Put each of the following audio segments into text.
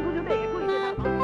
球队也注意这场。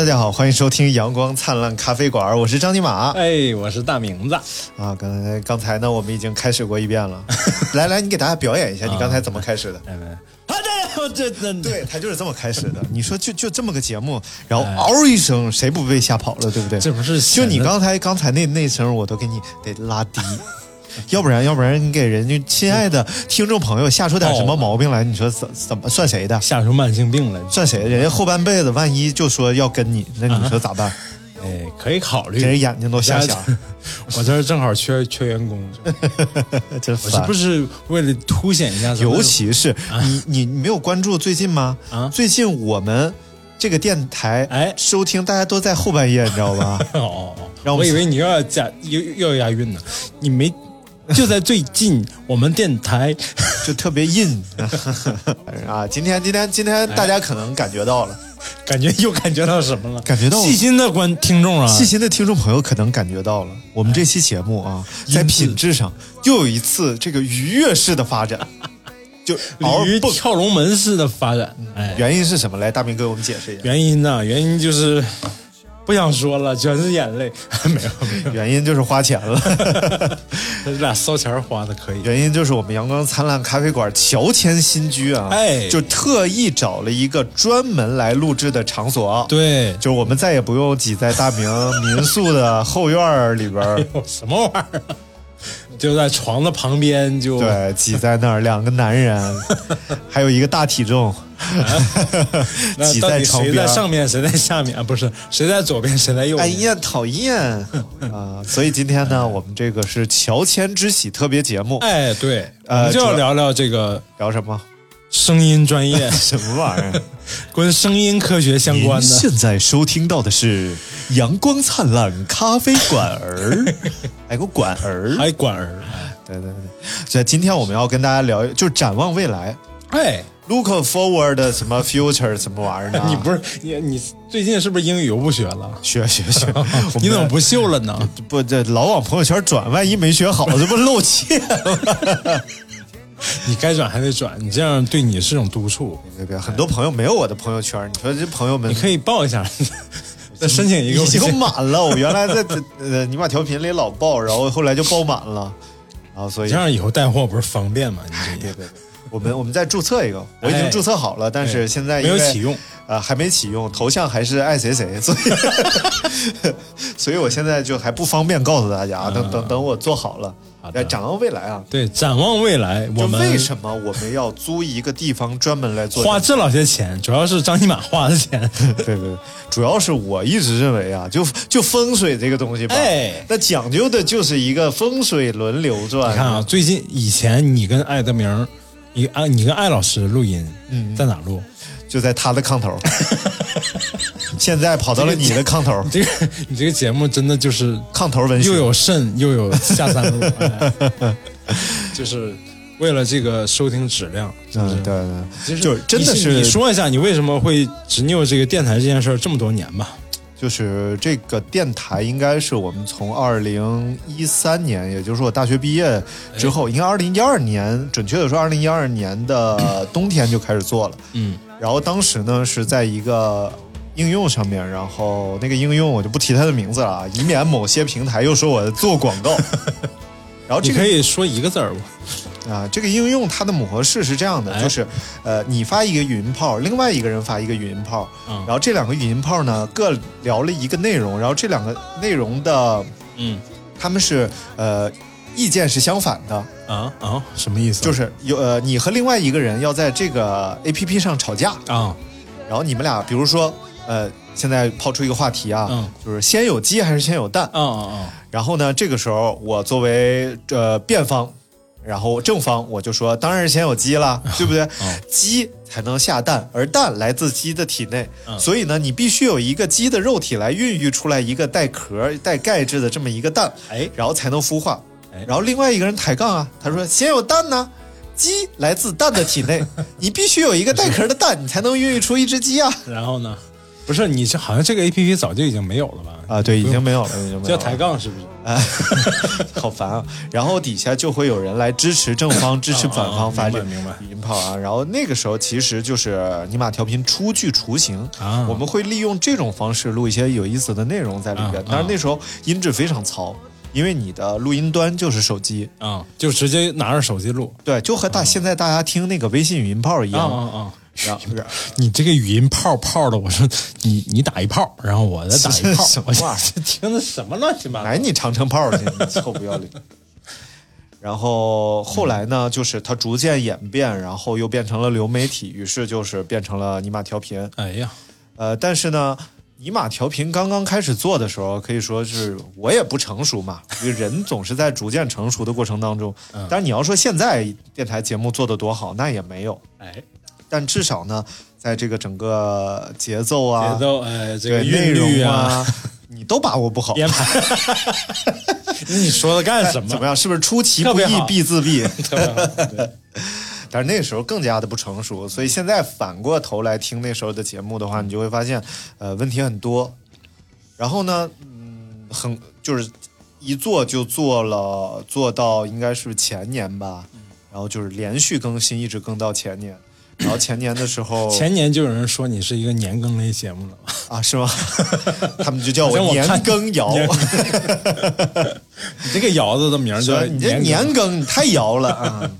大家好，欢迎收听阳光灿烂咖啡馆，我是张尼玛哎，我是大明子。啊。刚才刚才呢，我们已经开始过一遍了。来来，你给大家表演一下，你刚才怎么开始的？啊这这这对他就是这么开始的。你说就就这么个节目，然后嗷一声，谁不被吓跑了，对不对？这不是就你刚才刚才那那声，我都给你得拉低。要不然，要不然你给人家亲爱的听众朋友吓出点什么毛病来，你说怎怎么算谁的？吓出慢性病来？算谁的？人家后半辈子万一就说要跟你，那你说咋办？哎，可以考虑。给人眼睛都瞎瞎，我这儿正好缺缺员工，真我是不。是为了凸显一下？尤其是你，你你没有关注最近吗？啊最近我们这个电台，哎收听大家都在后半夜，你知道吧？哦哦哦，让我以为你又要加又又要押韵呢，你没。就在最近，我们电台 就特别硬 啊！今天今天今天大家可能感觉到了，感觉又感觉到什么了？感觉到细心的观听众啊，细心的听众朋友可能感觉到了，我们这期节目啊，在品质上又有一次这个愉悦式的发展，就嗷鲤鱼。跳龙门式的发展。哎，原因是什么？来，大明给我们解释一下。原因呢？原因就是不想说了，全是眼泪。没有没有，原因就是花钱了。这 俩骚钱花的可以。原因就是我们阳光灿烂咖啡馆乔迁新居啊，哎就特意找了一个专门来录制的场所，，对，就是我们再也不用挤在大明民宿的后院儿里边儿，什么玩意儿啊？就在床的旁边就，对，挤在那儿，两个男人，还有一个大体重，挤在床边。谁在上面，谁在下面？啊，不是，谁在左边，谁在右边？哎呀，讨厌 啊！所以今天呢，我们这个是乔迁之喜特别节目，哎，对，我呃就要聊聊这个聊什么？声音专业，什么玩意儿？跟声音科学相关的。现在收听到的是阳光灿烂咖啡馆儿，哎，个馆儿，还馆儿，对对对。所以今天我们要跟大家聊，就是展望未来哎，，look forward 什么 future 什么玩意儿呢？你不是你你最近是不是英语又不学了？学学学，你怎么不秀了呢？不这老往朋友圈转？万一没学好，这不露怯吗？你该转还得转，你这样对你是种督促。别别，很多朋友没有我的朋友圈，你说这朋友们你可以报一下，再申请一个已经满了。我原来在呃尼玛调频里老报，然后后来就报满了，然后所以这样以后带货不是方便吗？你这别别别，我们我们再注册一个，我已经哎注册好了，但是现在没有启用，呃，还没启用，头像还是爱谁谁，所以 所以我现在就还不方便告诉大家，等等等我做好了，呃展望未来啊。对，展望未来，我们为什么我们要租一个地方专门来做花这老些钱，主要是张尼玛花的钱。对对，主要是我一直认为啊，就就风水这个东西吧，哎那讲究的就是一个风水轮流转。你看啊，最近以前你跟艾德明，你啊，你跟艾老师录音，嗯，在哪录？就在他的炕头，现在跑到了你的炕头，你这个 你这个节目真的就是炕头文学。又有肾又有下三路，哎就是为了这个收听质量，是不是？嗯，对对，就真的是你说一下，你为什么会执拗这个电台这件事儿这么多年吧？就是这个电台应该是我们从二零一三年，也就是我大学毕业之后，应该二零一二年，准确的说，二零一二年的冬天就开始做了。嗯，然后当时呢是在一个。应用上面，然后那个应用我就不提它的名字了啊，以免某些平台又说我做广告。然后这可以说一个字儿吗？啊，这个应用它的模式是这样的，哎就是呃，你发一个语音炮，另外一个人发一个语音炮，嗯然后这两个语音炮呢各聊了一个内容，然后这两个内容的嗯他们是呃意见是相反的，啊啊，什么意思？就是有呃你和另外一个人要在这个 A P P 上吵架，啊，然后你们俩比如说呃现在抛出一个话题啊，嗯。就是先有鸡还是先有蛋？啊啊然后呢，这个时候我作为呃辩方，然后正方我就说，当然是先有鸡啦，对不对？嗯鸡才能下蛋，而蛋来自鸡的体内，嗯。所以呢，你必须有一个鸡的肉体来孕育出来一个带壳、带钙质的这么一个蛋，哎。然后才能孵化。哎。然后另外一个人抬杠啊，他说先有蛋呢。鸡来自蛋的体内，你必须有一个带壳的蛋，你才能孕育出一只鸡啊！然后呢？不是你这好像这个 A P P 早就已经没有了吧？啊，对，已经没有了，已经没有了。叫抬杠是不是？哎，好烦啊！然后底下就会有人来支持正方、支持反方发这明白明白语音炮啊。然后那个时候其实就是尼玛调频初具雏形啊我们会利用这种方式录一些有意思的内容在里边啊。当然那时候音质非常糙，因为你的录音端就是手机，啊，就直接拿着手机录。对，就和大现在大家听那个微信语音炮一啊样。啊啊！然后然后你这个语音炮炮的，我说你你打一炮，然后我再打一炮 什，么 这听的什么乱七八糟来？你长城炮去，你臭不要脸。然后后来呢，就是它逐渐演变，然后又变成了流媒体，于是就是变成了尼玛调频。哎呀，呃，但是呢，尼玛调频刚刚开始做的时候，可以说是我也不成熟嘛，因 为人总是在逐渐成熟的过程当中。嗯但是你要说现在电台节目做的多好，那也没有。哎，但至少呢，在这个整个节奏啊、节奏，哎，这个内韵律容啊，你都把握不好。编排。那 你说的干什么？怎么样？是不是出其不意必自毙？但是那个时候更加的不成熟，所以现在反过头来听那时候的节目的话，你就会发现，呃，问题很多。然后呢，嗯，很就是一做就做了，做到应该是前年吧，然后就是连续更新，一直更到前年。然后前年的时候，前年就有人说你是一个年更类节目了，啊是吗？他们就叫我年看羹尧。你这个窑子的名儿叫你这年更你太摇了啊！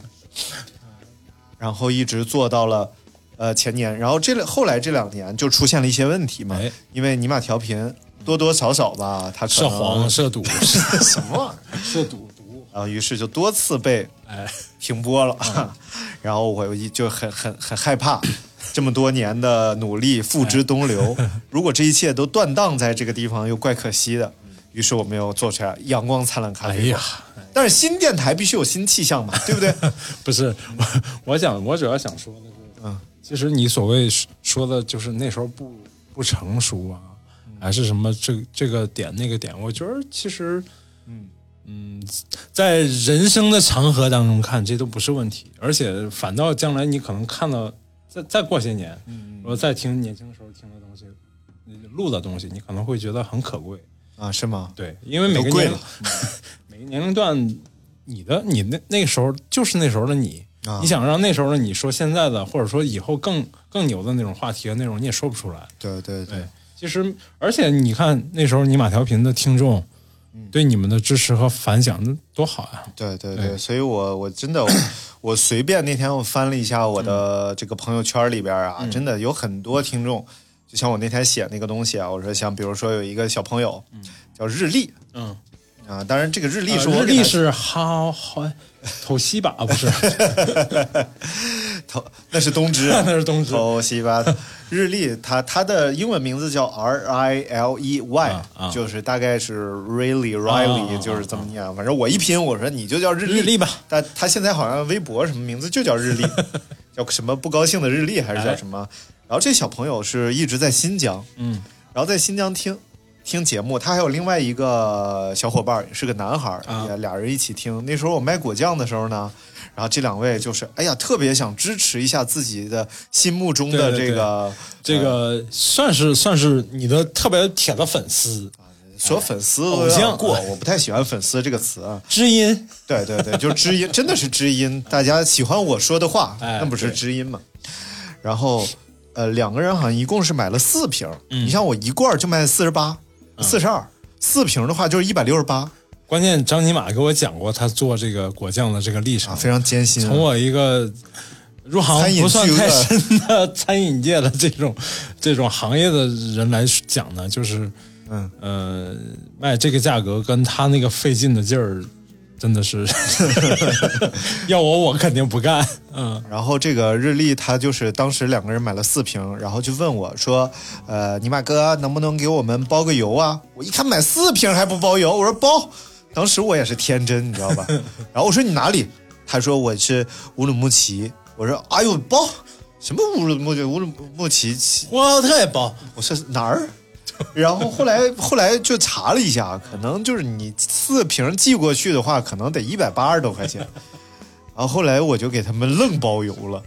然后一直做到了呃前年，然后这两后来这两年就出现了一些问题嘛，哎。因为尼玛调频多多少少吧，它涉黄涉赌 什么？玩意儿，涉赌毒，然后于是就多次被哎，停播了，然后我一就很很很害怕。这么多年的努力付之东流，如果这一切都断档在这个地方，又怪可惜的。于是我们又做出来阳光灿烂咖啡馆。哎呀，但是新电台必须有新气象嘛，对不对？不是我，我想我主要想说的是，嗯，其实你所谓说的就是那时候不不成熟啊，还是什么这这个点那个点，我觉得其实，嗯嗯，在人生的长河当中看，这都不是问题，而且反倒将来你可能看到，再再过些年，嗯，我再听年轻时候听的东西，录的东西，你可能会觉得很可贵。啊，是吗？对，因为每个年 每个年龄段，你的你那那个时候就是那时候的你，啊你想让那时候的你说现在的，或者说以后更更牛的那种话题的内容，你也说不出来。对对对对，其实而且你看那时候你马调频的听众。对你们的支持和反响，那多好呀！对对对，对所以我我真的我我随便那天我翻了一下我的这个朋友圈里边啊，真的有很多听众，就像我那天写那个东西啊，我说像比如说有一个小朋友叫日历嗯，啊，当然这个日历是日历是好好偷西吧，不是？头那是东芝，那是东芝 头西吧。日历，它它的英文名字叫 R I L E Y，、啊啊就是大概是 really 啊 Riley，、啊就是怎么念。反正我一拼，我说你就叫日历日历吧。但他现在好像微博什么名字就叫日历，叫什么不高兴的日历还是叫什么？然后这小朋友是一直在新疆，嗯，然后在新疆听听节目，他还有另外一个小伙伴是个男孩也俩人一起听。那时候我卖果酱的时候呢，然后这两位就是哎呀，特别想支持一下自己的心目中的这个这个算是算是你的特别铁的粉丝，说粉丝偶像过，我不太喜欢粉丝这个词啊。知音。对对对，就是知音，真的是知音。大家喜欢我说的话，哎那不是知音嘛？然后呃，两个人好像一共是买了四瓶。嗯你像我一罐就卖四十八、四十二，四瓶的话就是一百六十八关键张尼玛给我讲过他做这个果酱的这个历程，啊，非常艰辛啊。从我一个入行不算太深的餐饮界的这种这种行业的人来讲呢，就是嗯呃卖这个价格跟他那个费劲的劲儿，真的是 要我我肯定不干。嗯然后这个日历他就是当时两个人买了四瓶，然后就问我说：“呃，尼玛哥能不能给我们包个邮啊？”我一看买四瓶还不包邮，我说包。当时我也是天真，你知道吧？然后我说你哪里？他说我是乌鲁木齐。我说哎呦包什么乌鲁木齐乌鲁木齐？我特包，我说哪儿？然后后来后来就查了一下，可能就是你四瓶寄过去的话，可能得一百八十多块钱。然后后来我就给他们愣包邮了，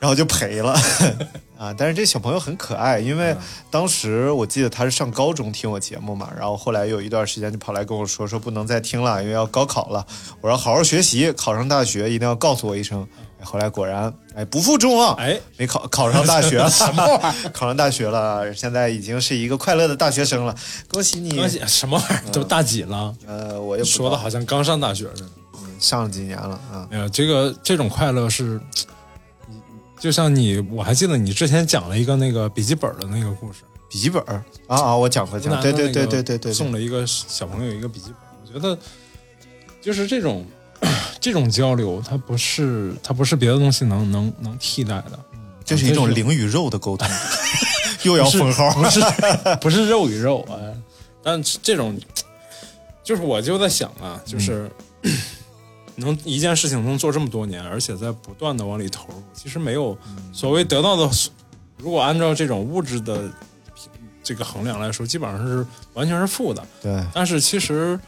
然后就赔了 啊！但是这小朋友很可爱，因为当时我记得他是上高中听我节目嘛，然后后来有一段时间就跑来跟我说说不能再听了，因为要高考了。我说好好学习，考上大学一定要告诉我一声。哎后来果然，哎，不负众望，哎，没考考上大学了，什么玩意儿？考上大学了，现在已经是一个快乐的大学生了，恭喜你！恭喜什么玩意儿？都大几了，呃，我也不知道。说的好像刚上大学似的。上了几年了啊。没有这个这种快乐是，就像你，我还记得你之前讲了一个那个笔记本的那个故事，笔记本啊啊，我讲过讲过，对对对对对对，送了一个小朋友一个笔记本，我觉得就是这种这种交流，它不是它不是别的东西能能能替代的，这是一种灵与肉的沟通，又要封号，不是不是肉与肉啊，但这种就是我就在想啊，就是。能一件事情能做这么多年，而且在不断的往里投入，其实没有所谓得到的。如果按照这种物质的这个衡量来说，基本上是完全是负的。对，但是其实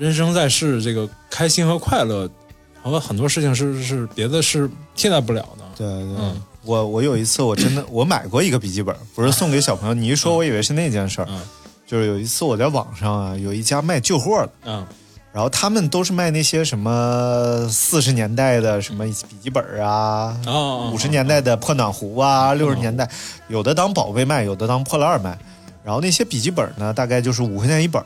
人生在世，这个开心和快乐和很多事情是是别的是替代不了的。对对。嗯我我有一次我真的 我买过一个笔记本，不是送给小朋友。你一说，我以为是那件事儿。嗯就是有一次我在网上啊，有一家卖旧货的，嗯然后他们都是卖那些什么四十年代的什么笔记本啊，哦五十年代的破暖壶啊，六十年代有的当宝贝卖，有的当破烂儿卖。然后那些笔记本呢，大概就是五块钱一本。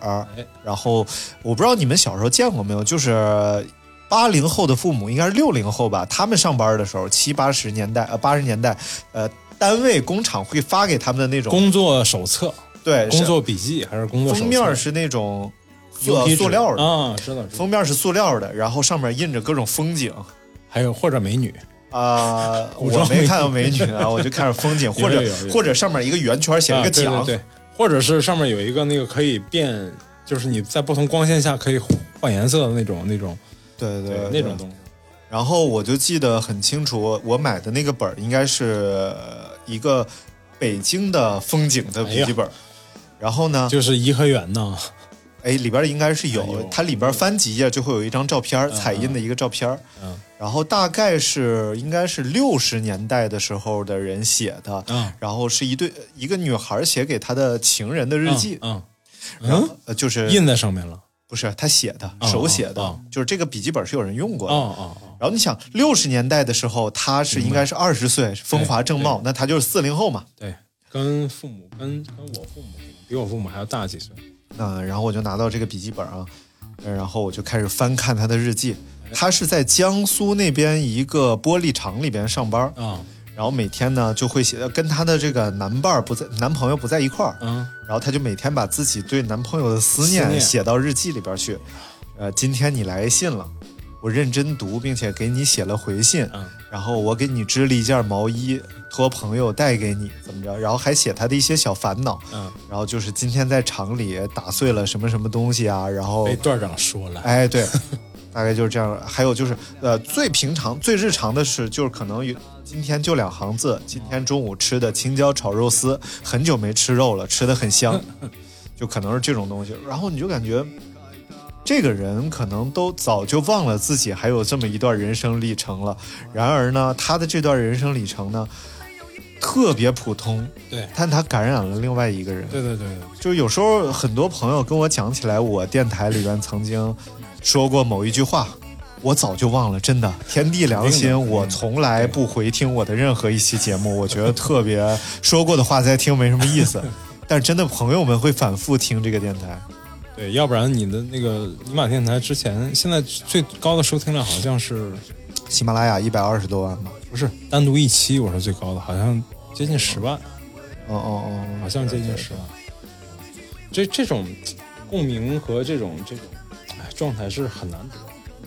然后我不知道你们小时候见过没有，就是八零后的父母，应该是六零后吧，他们上班的时候，七八十年代呃八十年代，呃单位工厂会发给他们的那种工作手册、对工作笔记还是工作手册？封面是那种塑塑料的。啊，知道。封面是塑料的，然后上面印着各种风景。还有或者美女，啊、我没看到美女啊，我就看着风景，或者或者上面一个圆圈写了啊个奖，对对对，或者是上面有一个那个可以变，就是你在不同光线下可以换颜色的那种那种对对对那种东西。然后我就记得很清楚，我买的那个本儿应该是一个北京的风景的笔记本儿。然后呢，就是颐和园呐，哎，里边应该是有，它里边翻几页就会有一张照片，彩印的一个照片。嗯然后大概是应该是六十年代的时候的人写的，嗯然后是一对一个女孩写给她的情人的日记，嗯然后呃就是印在上面了。不是她写的，哦手写的，哦就是这个笔记本是有人用过的。哦哦哦，然后你想，六十年代的时候，她是应该是二十岁，风华正茂，那她就是四零后嘛。对，跟父母跟跟我父母比我父母还要大几岁。嗯，然后我就拿到这个笔记本啊，呃然后我就开始翻看他的日记。他是在江苏那边一个玻璃厂里边上班，啊然后每天呢就会写，跟她的这个男伴儿不在，男朋友不在一块儿，嗯然后她就每天把自己对男朋友的思念写到日记里边去。呃，今天你来信了，我认真读，并且给你写了回信。嗯然后我给你织了一件毛衣，托朋友带给你，怎么着？然后还写他的一些小烦恼。嗯，然后就是今天在厂里打碎了什么什么东西啊，然后被段长说了。哎，对，大概就是这样。还有就是，呃，最平常、最日常的是，就是可能有今天就两行字，今天中午吃的青椒炒肉丝，很久没吃肉了，吃的很香，就可能是这种东西。然后你就感觉。这个人可能都早就忘了自己还有这么一段人生历程了，然而呢，他的这段人生历程呢，特别普通，对。但他感染了另外一个人。对对对对，就有时候很多朋友跟我讲起来，我电台里边曾经说过某一句话，我早就忘了，真的，天地良心，我从来不回听我的任何一期节目，我觉得特别说过的话再听没什么意思。但是真的朋友们会反复听这个电台，对，要不然你的那个尼玛电台之前现在最高的收听量好像是喜马拉雅一百二十多万吧？不是单独一期我是最高的，好像接近十万，哦哦哦，好像接近十万。这这种共鸣和这种这种哎状态是很难得。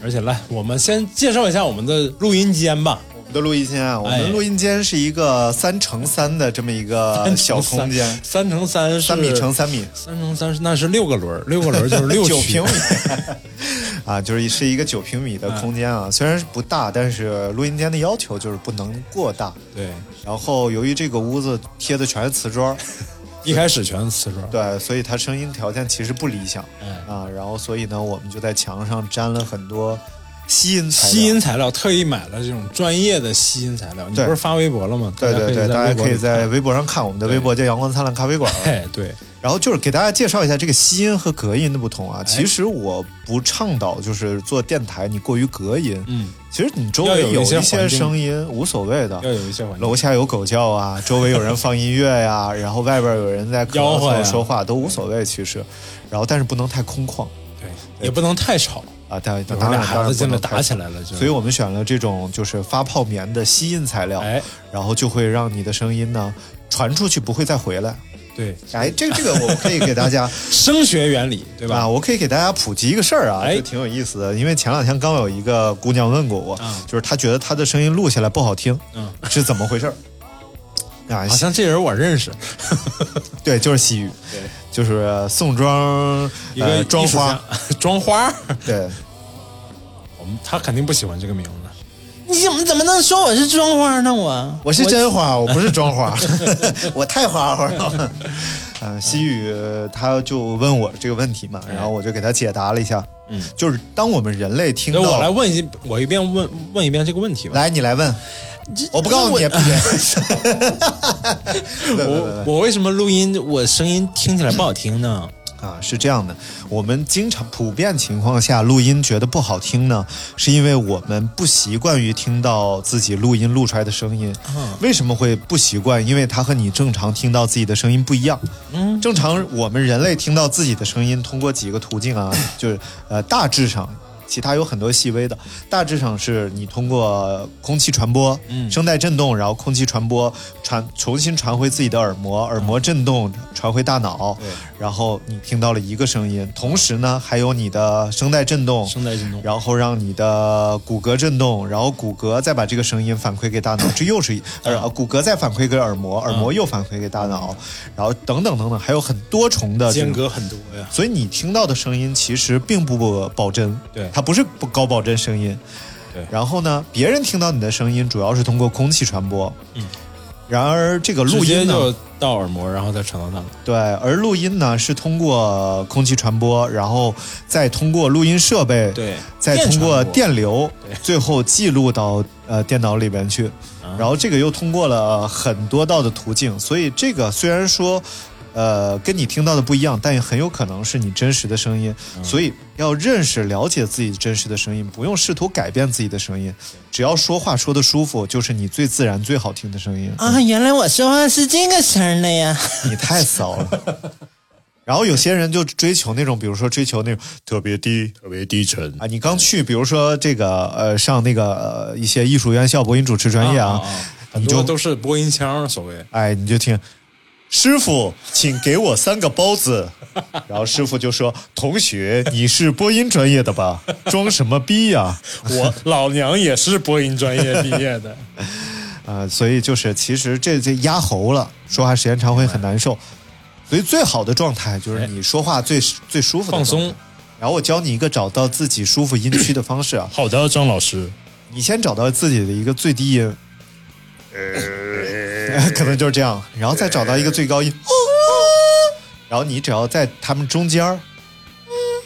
而且来，我们先介绍一下我们的录音间吧。我们的录音间啊，我哎们录音间是一个三乘三的这么一个小空间，三乘三是三米乘三米，三乘三是那是六个轮儿，六个轮儿就是六区九平米 啊，就是是一个九平米的空间啊。虽然是不大，但是录音间的要求就是不能过大。对，然后由于这个屋子贴的全是瓷砖，一开始全是瓷砖。对，所以它声音条件其实不理想嗯，啊。然后所以呢，我们就在墙上粘了很多吸音材料。吸音材料特意买了这种专业的吸音材料，你不是发微博了吗？对对对，大家可以在微微博上看我们的微博叫“阳光灿烂咖啡馆”。哎对，然后就是给大家介绍一下这个吸音和隔音的不同啊。其实我不倡导就是做电台你过于隔音，嗯，其实你周围有一些声音无所谓的。要有一些环境。楼下有狗叫啊，周围有人放音乐呀、然后外边有人在咳吆喝说话都无所谓，其实，然后但是不能太空旷。对，也不能太吵，啊，当有时候当然俩孩子进来打起来，了就。所以我们选了这种就是发泡棉的吸音材料，哎，然后就会让你的声音呢传出去不会再回来。对，哎，这个这个我可以给大家 声学原理对吧？啊，我可以给大家普及一个事儿啊，哎就挺有意思的。因为前两天刚有一个姑娘问过我，啊就是她觉得她的声音录下来不好听，嗯，是怎么回事儿？啊，好像这人我认识，对，就是西域，对，就是宋庄一个呃庄花庄，花，对，我们他肯定不喜欢这个名字。你怎么怎么能说我是庄花呢？我我是真花，我不是装花，我太花花了。呃，西雨他就问我这个问题嘛，然后我就给他解答了一下。嗯，就是当我们人类听那到，我来问一，我一遍问问一遍这个问题吧。来你来问，我不告诉你，我闭嘴。我我为什么录音我声音听起来不好听呢？啊，是这样的，我们经常普遍情况下录音觉得不好听呢，是因为我们不习惯于听到自己录音录出来的声音。为什么会不习惯？因为它和你正常听到自己的声音不一样。嗯，正常我们人类听到自己的声音，通过几个途径啊，就是呃大致上。其他有很多细微的，大致上是你通过空气传播，嗯。声带震动，然后空气传播传重新传回自己的耳膜，耳膜震动传回大脑，对。然后你听到了一个声音，同时呢还有你的声带震动，声带震动。然后让你的骨骼震动，然后骨骼再把这个声音反馈给大脑，这又是一嗯。呃骨骼再反馈给耳膜，耳膜又反馈给大脑，然后等等等等，还有很多重的间隔很多呀。所以你听到的声音其实并不保真，对它不是不高保真声音。对然后呢，别人听到你的声音主要是通过空气传播，嗯。然而这个录音呢，就到耳膜，然后再传到大脑。对，而录音呢是通过空气传播，然后再通过录音设备，对再通过电流对，最后记录到呃电脑里边去，啊然后这个又通过了很多道的途径，所以这个虽然说。呃，跟你听到的不一样，但也很有可能是你真实的声音，嗯所以要认识、了解自己真实的声音，不用试图改变自己的声音，只要说话说的舒服，就是你最自然、最好听的声音。啊，原来我说话是这个声儿的呀！你太骚了。然后有些人就追求那种，比如说追求那种特别低特别低沉啊。你刚去，比如说这个呃上那个呃一些艺术院校播音主持专业啊，很你就多都是播音腔，所谓哎你就听。师傅，请给我三个包子。然后师傅就说：“同学，你是播音专业的吧？装什么逼呀、我老娘也是播音专业毕业的。呃，所以就是其实这这压喉了，说话时间长会很难受。所以最好的状态就是你说话最最舒服的放松。然后我教你一个找到自己舒服音区的方式啊，好的，张老师。你先找到自己的一个最低音，可能就是这样，然后再找到一个最高音，然后你只要在他们中间儿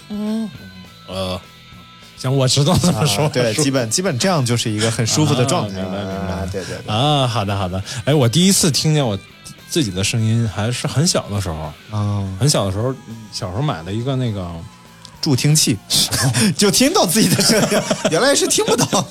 嗯。呃，行，我知道怎么说。啊，对，基本 基本这样就是一个很舒服的状态。啊明白明白。啊对对对，啊，好的好的。哎，我第一次听见我自己的声音，还是很小的时候，嗯很小的时候，小时候买了一个那个助听器，就听到自己的声音，原来是听不到。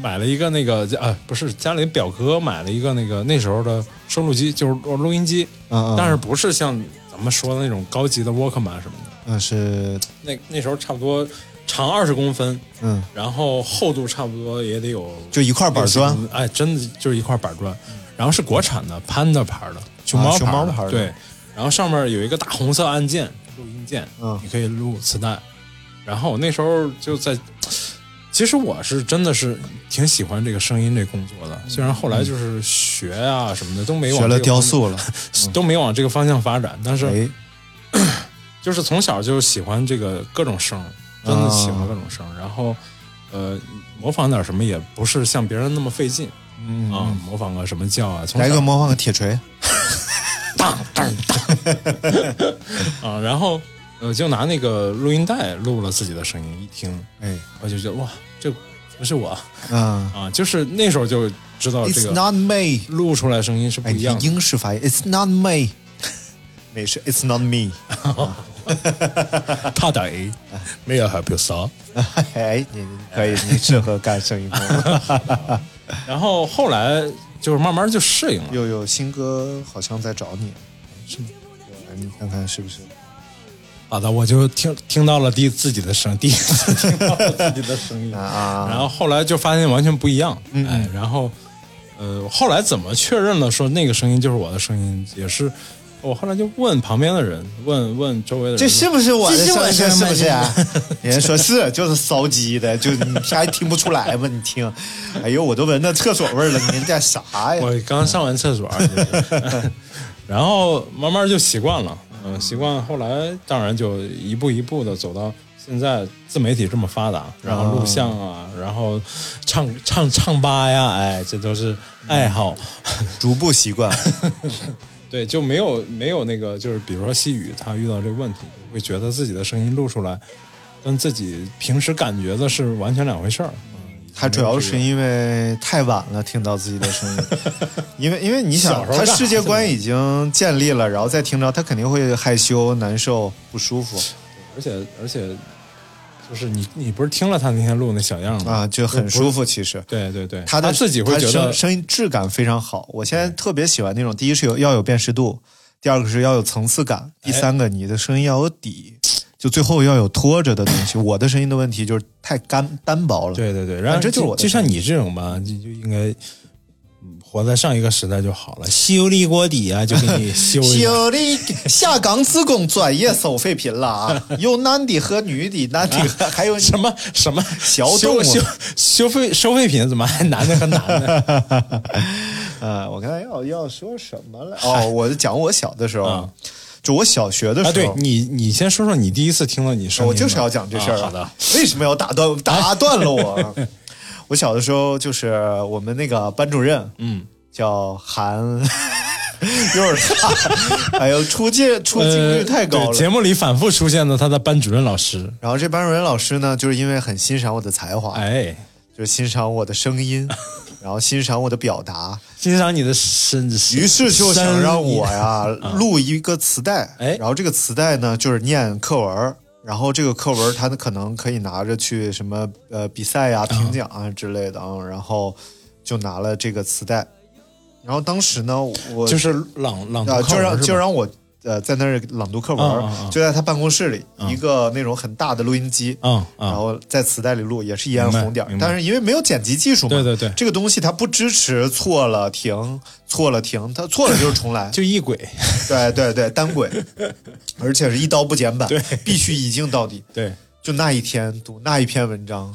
买了一个那个啊，不是家里表哥买了一个那个那时候的收录机，就是录音机，嗯嗯。但是不是像咱们说的那种高级的 Walkman 什么的，嗯，是。那那时候差不多长二十公分，嗯，然后厚度差不多也得有就一块板砖。60哎，真的就是一块板砖，然后是国产的 Panda 牌的熊猫啊熊猫牌的。对，然后上面有一个大红色按键，录音键，嗯。你可以录磁带，然后我那时候就在。其实我是真的是挺喜欢这个声音这工作的，虽然后来就是学啊什么的都没往学了这个方雕塑了，都没往这个方向发展，但是哎，就是从小就喜欢这个各种声，真的喜欢各种声。然后，呃，模仿点什么也不是像别人那么费劲。嗯。啊，模仿个什么叫啊，从来个模仿个铁锤，当当当啊，然后呃就拿那个录音带录了自己的声音，一听，哎，我就觉得哇，这不是我。嗯啊，就是那时候就知道这，It's 个 not me，录出来声音是不一样的。英式发音，It's not me，美式，It's not me，他的没有 help you so。哎，你可以，你适合干声音。工作。然后后来就是慢慢就适应了。有有新歌好像在找你，是吗？你看看是不是？好的，我就听听到了第自己的声，第一次听到了自己的声音，啊然后后来就发现完全不一样，哎，然后呃，后来怎么确认了说那个声音就是我的声音，也是我后来就问旁边的人，问问周围的人，这是不是我的这是我声音？不是啊？人家说是，就是骚鸡的，就你 还听不出来吗？你听，哎呦，我都闻到厕所味儿了，你这啥呀？我刚上完厕所，就是 然后慢慢就习惯了，嗯，习惯后来当然就一步一步的走到现在自媒体这么发达，然后录像啊，然后唱唱唱吧呀，哎，这都是爱好，逐步习惯。对，就没有没有那个，就是比如说细雨，他遇到这个问题，会觉得自己的声音录出来，跟自己平时感觉的是完全两回事儿。他主要是因为太晚了听到自己的声音，因为因为你想他世界观已经建立了，然后再听着，他肯定会害羞、难受、不舒服而且而且，就是你你不是听了他那天录那小样吗？啊，就很舒服。其实对对对，他的自己会觉得他声声音质感非常好。我现在特别喜欢那种，第一是有要有辨识度，第二个是要有层次感，第三个你的声音要有底，就最后要有拖着的东西。我的声音的问题就是太干单薄了。对对对，然后这就是我就像你这种吧，就就应该嗯活在上一个时代就好了，修理锅底啊，就给你修一下。修理下岗职工专业收废品了啊！有男的和女的，男的和还有什么什么小动物修修收费收废品怎么还男的和男的？呃，我刚才要要说什么了？哦，我讲我小的时候，啊就我小学的时候，啊，对你你先说说你第一次听到你声音，我就是要讲这事儿、啊好的，为什么要打断打断了我？我小的时候就是我们那个班主任，嗯，叫韩，又是他，哎呦，出镜出镜率太高了。节目里反复出现的他的班主任老师，然后这班主任老师呢，就是因为很欣赏我的才华，哎，就是欣赏我的声音，然后欣赏我的表达，欣赏你的身，于是就想让我声呀录一个磁带，哎然后这个磁带呢就是念课文儿，然后这个课文儿它可能可以拿着去什么呃比赛呀、评奖啊之类的啊，然后就拿了这个磁带，然后当时呢我就是朗朗读啊就让就让我呃在那儿朗读课文，嗯嗯嗯就在他办公室里、一个那种很大的录音机，然后在磁带里录也是一按明白红点但是因为没有剪辑技术嘛，对对对。这个东西它不支持错了停，错了停，它错了就是重来，就一轨，对对对，单轨，而且是一刀不剪版，对。必须一镜到底。对，就那一天读那一篇文章，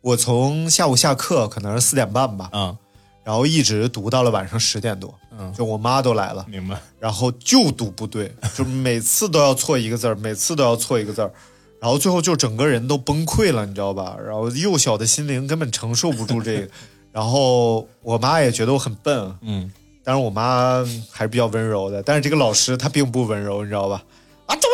我从下午下课可能是四点半吧，嗯，然后一直读到了晚上十点多，嗯。就我妈都来了，明白，然后就读不对，就每次都要错一个字儿，每次都要错一个字儿，然后最后就整个人都崩溃了，你知道吧？然后幼小的心灵根本承受不住这个，然后我妈也觉得我很笨，嗯，但是我妈还是比较温柔的，但是这个老师他并不温柔，你知道吧？啊，这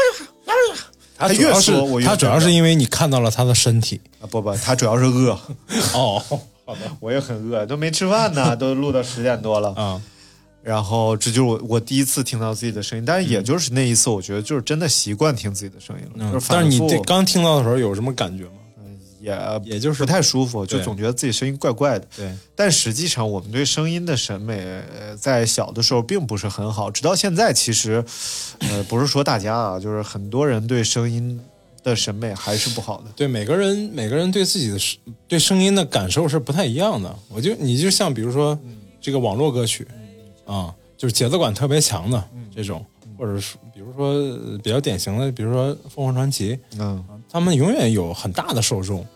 他越说我越他主要是因为你看到了他的身体，啊不不，他主要是饿，哦，好的我也很饿，都没吃饭呢，都录到十点多了。啊，然后这就是我我第一次听到自己的声音，但是也就是那一次，我觉得就是真的习惯听自己的声音了，嗯就是但是你这刚听到的时候有什么感觉吗？也也就是不太舒服，就总觉得自己声音怪怪的。对，但实际上，我们对声音的审美，呃在小的时候并不是很好，直到现在，其实，呃，不是说大家啊，就是很多人对声音的审美还是不好的。对每个人每个人对自己的声对声音的感受是不太一样的。我就你就像比如说这个网络歌曲啊、就是节奏感特别强的这种，或者是比如说呃比较典型的，比如说凤凰传奇，嗯，他们永远有很大的受众，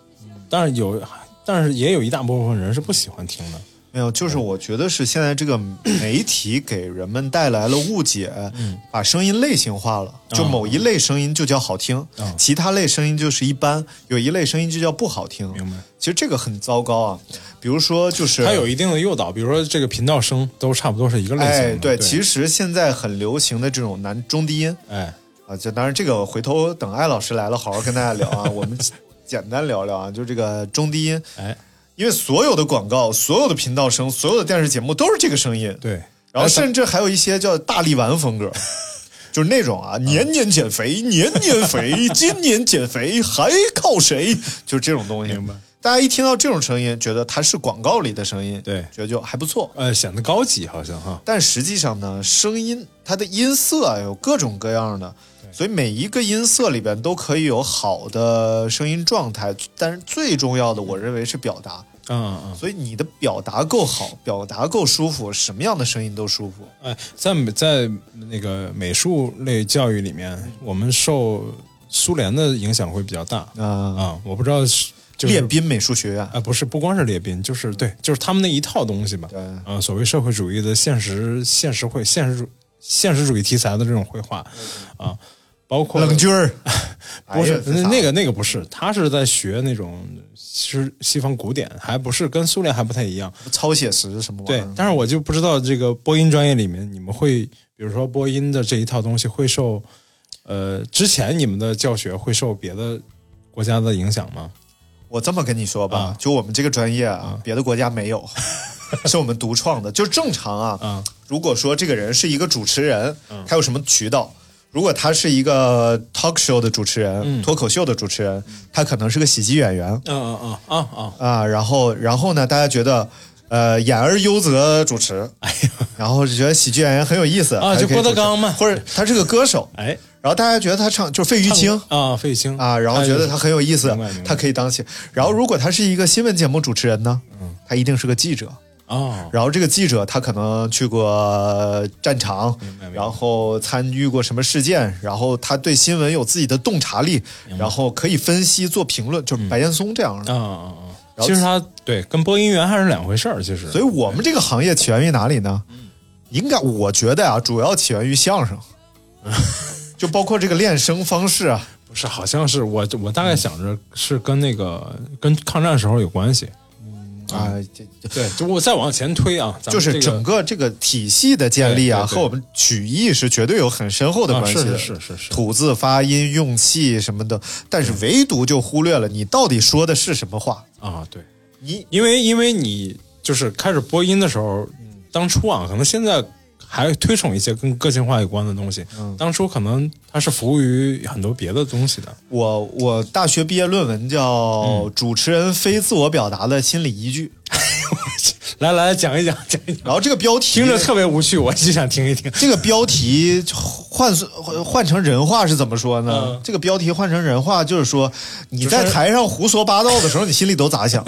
但是有但是也有一大部分人是不喜欢听的。没有，就是我觉得是现在这个 媒体给人们带来了误解，嗯。把声音类型化了，就某一类声音就叫好听，啊其他类声音就是一般，有一类声音就叫不好听。明白？其实这个很糟糕啊，比如说就是它有一定的诱导，比如说这个频道声都差不多是一个类型。哎，对，对，其实现在很流行的这种男中低音。哎，啊，就当然这个回头等艾老师来了，好好跟大家聊啊，我们简单聊聊啊，就这个中低音，哎，因为所有的广告、所有的频道声、所有的电视节目都是这个声音，对，然后甚至还有一些叫大力丸风格。就是那种啊，年年减肥，年年肥，今年减肥还靠谁？就是这种东西。明白。大家一听到这种声音，觉得它是广告里的声音，对觉得就还不错。呃，显得高级好像哈。但实际上呢，声音它的音色啊有各种各样的，所以每一个音色里边都可以有好的声音状态。但是最重要的，我认为是表达。嗯嗯。所以你的表达够好，表达够舒服，什么样的声音都舒服。哎，在美在那个美术类教育里面，我们受苏联的影响会比较大啊、啊。我不知道是就是列宾美术学院啊，不是，不光是列宾，就是对，就是他们那一套东西吧。对，啊，所谓社会主义的现实现实绘现实主现实主义题材的这种绘画啊，包括冷军儿 不是那那个那个不是，他是在学那种西西方古典，还不是跟苏联还不太一样。超写实什么玩意儿？，对但是我就不知道这个播音专业里面，你们会比如说播音的这一套东西会受呃之前你们的教学会受别的国家的影响吗？我这么跟你说吧，啊就我们这个专业啊，别的国家没有，是我们独创的。就正常啊，啊如果说这个人是一个主持人，他有什么渠道？如果他是一个 talk show 的主持人，脱口秀的主持人，他可能是个喜剧演员。嗯嗯嗯嗯嗯啊。然后，然后呢，大家觉得。呃，演而优则主持，哎呀，然后就觉得喜剧演员很有意思啊就郭德纲嘛。或者他是个歌手，哎，然后大家觉得他唱就是费玉清，啊，费玉清。啊，然后觉得他很有意思他可以当起。然后如果他是一个新闻节目主持人呢，他一定是个记者。哦，然后这个记者他可能去过战场然后参与过什么事件，然后他对新闻有自己的洞察力，然后可以分析做评论，就是白岩松这样的。啊啊啊！其实他对跟播音员还是两回事儿，其实。所以我们这个行业起源于哪里呢？嗯应该我觉得啊，主要起源于相声，就包括这个练声方式啊。不是，好像是我我大概想着是跟那个跟抗战时候有关系。啊，这这对，就我再往前推啊，咱就是整个这个体系的建立啊，和我们曲艺是绝对有很深厚的啊关系的。是是是是是吐字、发音、用气什么的，但是唯独就忽略了你到底说的是什么话。啊，对，你因为因为你就是开始播音的时候，当初啊，可能现在还推崇一些跟个性化有关的东西，当初可能它是服务于很多别的东西的。我我大学毕业论文叫嗯《主持人非自我表达的心理依据》，来来讲一讲，讲一讲，然后这个标题听着特别无趣，我就想听一听。这个标题换换换成人话是怎么说呢？嗯这个标题换成人话就是说，你在台上胡说八道的时候，你心里都咋想？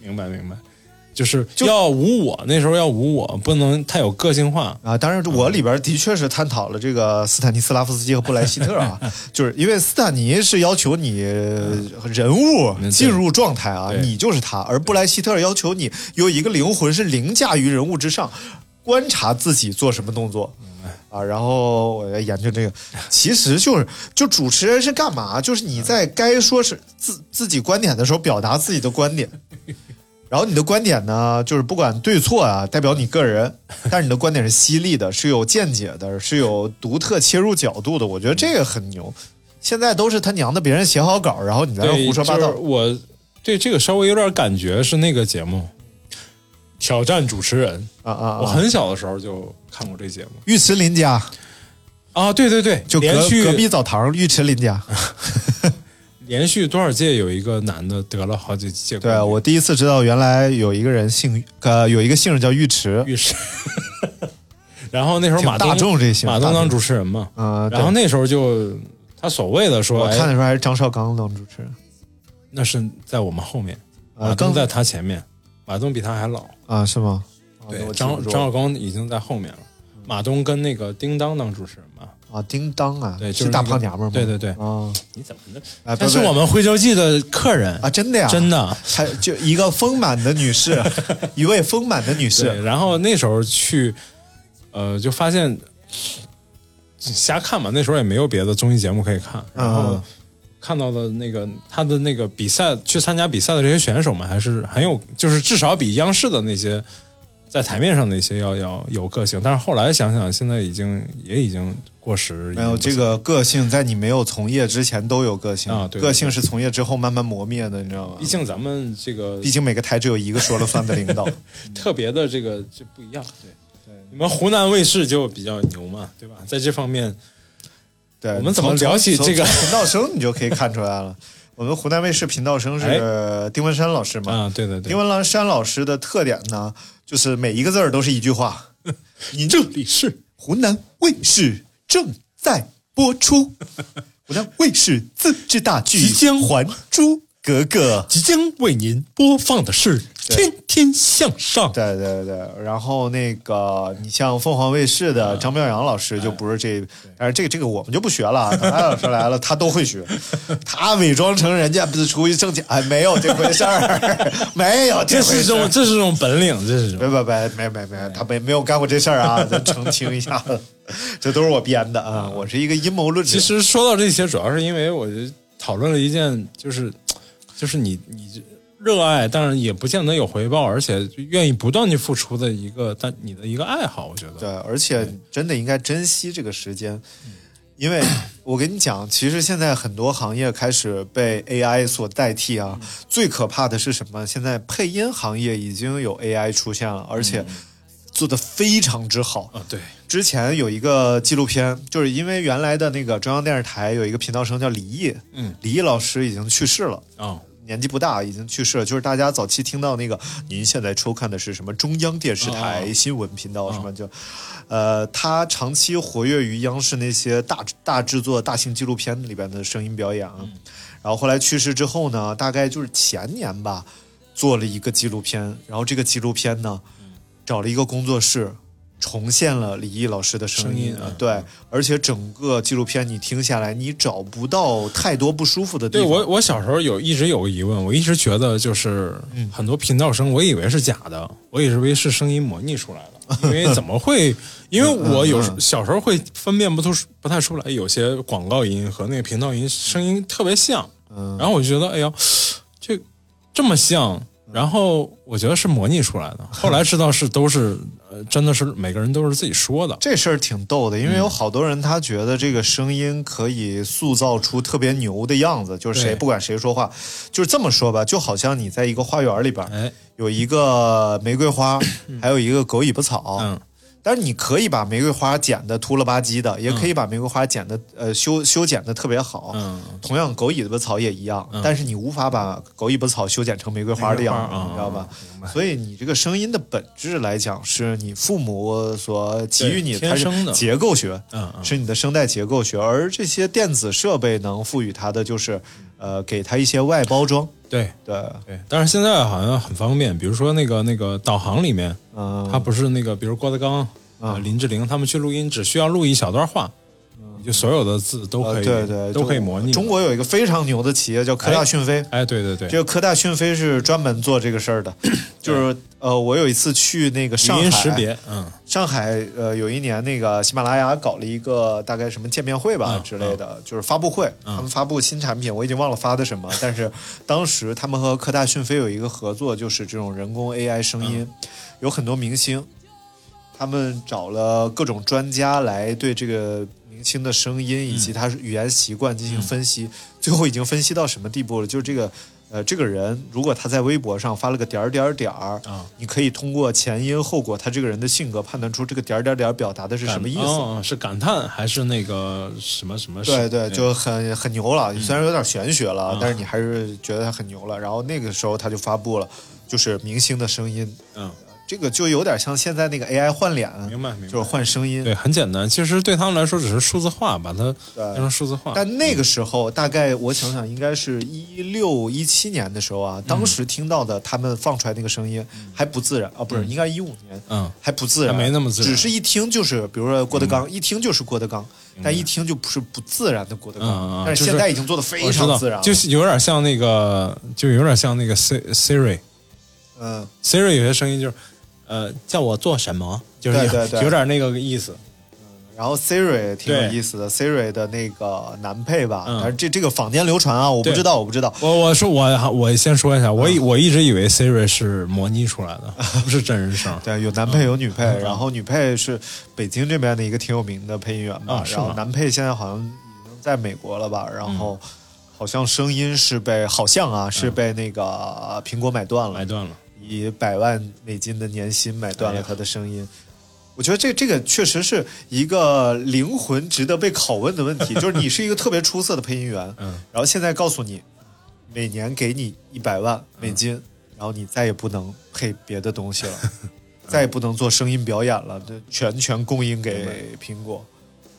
明 白明白，就是要无我，那时候要无我，不能太有个性化。啊，当然，我里边的确是探讨了这个斯坦尼斯拉夫斯基和布莱希特啊，就是因为斯坦尼是要求你人物嗯进入状态啊，你就是他，而布莱希特要求你有一个灵魂是凌驾于人物之上，观察自己做什么动作。啊，然后我在研究这个，其实就是就主持人是干嘛？就是你在该说是自自己观点的时候，表达自己的观点。然后你的观点呢，就是不管对错啊，代表你个人，但是你的观点是犀利的，是有见解的，是有独特切入角度的。我觉得这个很牛。现在都是他娘的，别人写好稿，然后你在那对，胡说八道就是。我对这个稍微有点感觉是那个节目，挑战主持人。啊啊！我很小的时候就看过这节目尉迟林家啊，对对对，就隔连续隔壁澡堂尉迟林家。连续多少届有一个男的得了好几届？对啊，我第一次知道原来有一个人姓呃有一个姓叫尉迟，尉迟。然后那时候马挺大众这姓马东当主持人嘛，嗯，然后那时候就他所谓的说，我看的哎时候还是张绍刚当主持人那是在我们后面，马东在他前面，马东比他还老。啊，是吗？啊对张张绍刚已经在后面了，马东跟那个叮当当主持人嘛。啊，叮当啊，对，就是是大那个胖娘们儿吗？对对对，啊你怎么能？啊，是我们徽州记的客人啊，真的呀，真的。还就一个丰满的女士，一位丰满的女对，士，然后那时候去，呃，就发现瞎看嘛，那时候也没有别的综艺节目可以看，然后嗯看到的那个他的那个比赛去参加比赛的这些选手们，还是很有，就是至少比央视的那些在台面上的一些要要有个性。但是后来想想，现在已经也已经过时，没有这个个性，在你没有从业之前都有个性啊对对个性是从业之后慢慢磨灭的，你知道吗毕？竟咱们这个毕竟每个台只有一个说了算的领导，特别的这个就不一样，对对。你们湖南卫视就比较牛嘛，对吧？在这方面，对，我们怎么聊起这个频道声，你就可以看出来了。我们湖南卫视频道声是丁文山老师嘛？啊，对对对丁，文山老师的特点呢，就是每一个字儿都是一句话。您这里是湖南卫视正在播出，湖南卫视自制大剧即将《还珠格格》。即将为您播放的是《天天向上》。对对对，然后那个你像凤凰卫视的张妙阳老师就不是这，但是这个这个我们就不学了啊。等艾老师来了，他都会学，他伪装成人家不是出去挣钱，哎，没有这回事儿，没有这回事儿。是种，这是种本领，这是种。别别别，没没没，他没没有干过这事儿啊，咱澄清一下，这都是我编的啊，我是一个阴谋论者。其实说到这些，主要是因为我就讨论了一件，就是就是你你热爱，但是也不见得有回报，而且愿意不断去付出的一个，但你的一个爱好，我觉得。对，而且真的应该珍惜这个时间，因为我跟你讲，其实现在很多行业开始被 AI 所代替啊。最可怕的是什么？现在配音行业已经有 AI 出现了，而且做的非常之好。啊，对，之前有一个纪录片，就是因为原来的那个中央电视台有一个频道声叫李毅，嗯，李毅老师已经去世了。啊，年纪不大，已经去世了。就是大家早期听到那个，您现在收看的是什么中央电视台哦新闻频道，什么就，呃，他长期活跃于央视那些大大制作、大型纪录片里边的声音表演啊。然后后来去世之后呢，大概就是前年吧，做了一个纪录片。然后这个纪录片呢，找了一个工作室。重现了李毅老师的声音啊对，而且整个纪录片你听下来，你找不到太多不舒服的地方。对我，我小时候有一直有个疑问，我一直觉得就是嗯很多频道声，我以为是假的，我以为是声音模拟出来的，因为怎么会？因为我有小时候会分辨不出不太出来，有些广告音和那个频道音声音特别像，嗯然后我就觉得，哎呀，这这么像。然后我觉得是模拟出来的，后来知道是都是，呃，真的是每个人都是自己说的。这事儿挺逗的，因为嗯。有好多人他觉得这个声音可以塑造出特别牛的样子，就是谁不管谁说话，就是这么说吧，就好像你在一个花园里边哎，有一个玫瑰花，还有一个狗尾巴草，嗯，但是你可以把玫瑰花剪得秃了吧唧的，也可以把玫瑰花剪得呃修修剪得特别好，嗯，同样狗尾巴草也一样，但是你无法把狗尾巴草修剪成玫瑰花的样子，你知道吧？所以你这个声音的本质来讲，是你父母所给予你，的。结构学，是你的声带结构学，而这些电子设备能赋予它的就是，呃，给它一些外包装，对对，对。但是现在好像很方便，比如说那个那个导航里面，嗯，他不是那个，比如郭德纲、呃林志玲他们去录音，只需要录一小段话，你就所有的字都可以，呃对对都可以模拟。中国有一个非常牛的企业叫科大讯飞，哎，对对对，这个科大讯飞是专门做这个事儿的，就是呃，我有一次去那个上海，语音识别，嗯，上海呃有一年那个喜马拉雅搞了一个大概什么见面会吧、嗯之类的，就是发布会，他们发布新产品，我已经忘了发的什么，但是当时他们和科大讯飞有一个合作，就是这种人工 AI 声音，嗯有很多明星，他们找了各种专家来对这个明星的声音以及他语言习惯进行分析，最后已经分析到什么地步了？就是这个呃，这个人如果他在微博上发了个点儿点儿点儿啊，你可以通过前因后果，他这个人的性格判断出这个点儿点儿点儿表达的是什么意思。哦是感叹还是那个什么什么？对对，就很很牛了，虽然有点玄学了，啊但是你还是觉得他很牛了。然后那个时候他就发布了，就是明星的声音，嗯，这个就有点像现在那个 AI 换脸，明白明白。就是换声音。对，很简单。其实对他们来说只是数字化，把它变成数字化。但那个时候，大概我想想，应该是一六一七年的时候啊，当时听到的他们放出来那个声音还不自然啊，不是，应该一五年，嗯，还不自然，还没那么自然。只是一听就是，比如说郭德纲，一听就是郭德纲，但一听就不是不自然的郭德纲。但是现在已经做的非常自然了，就是有点像那个，就有点像那个 Si- Siri。嗯。Siri 有些声音就是，呃，叫我做什么，就是有对对。对有点那个意思。然后 Siri 挺有意思的，Siri 的那个男配吧，嗯。但是这这个坊间流传啊，我不知道，我不知道。我我说我我先说一下，我以嗯我一直以为 Siri 是模拟出来的，不是真人声。对，有男配有女配，嗯。然后女配是北京这边的一个挺有名的配音员吧，啊然后男配现在好像已经在美国了吧，然后好像声音是被好像啊是被那个苹果买断了，买断了。以百万美金的年薪买断了他的声音。我觉得这这个确实是一个灵魂值得被拷问的问题，就是你是一个特别出色的配音员，嗯然后现在告诉你，每年给你一百万嗯美金，然后你再也不能配别的东西了，再也不能做声音表演了，这全权供应给苹果。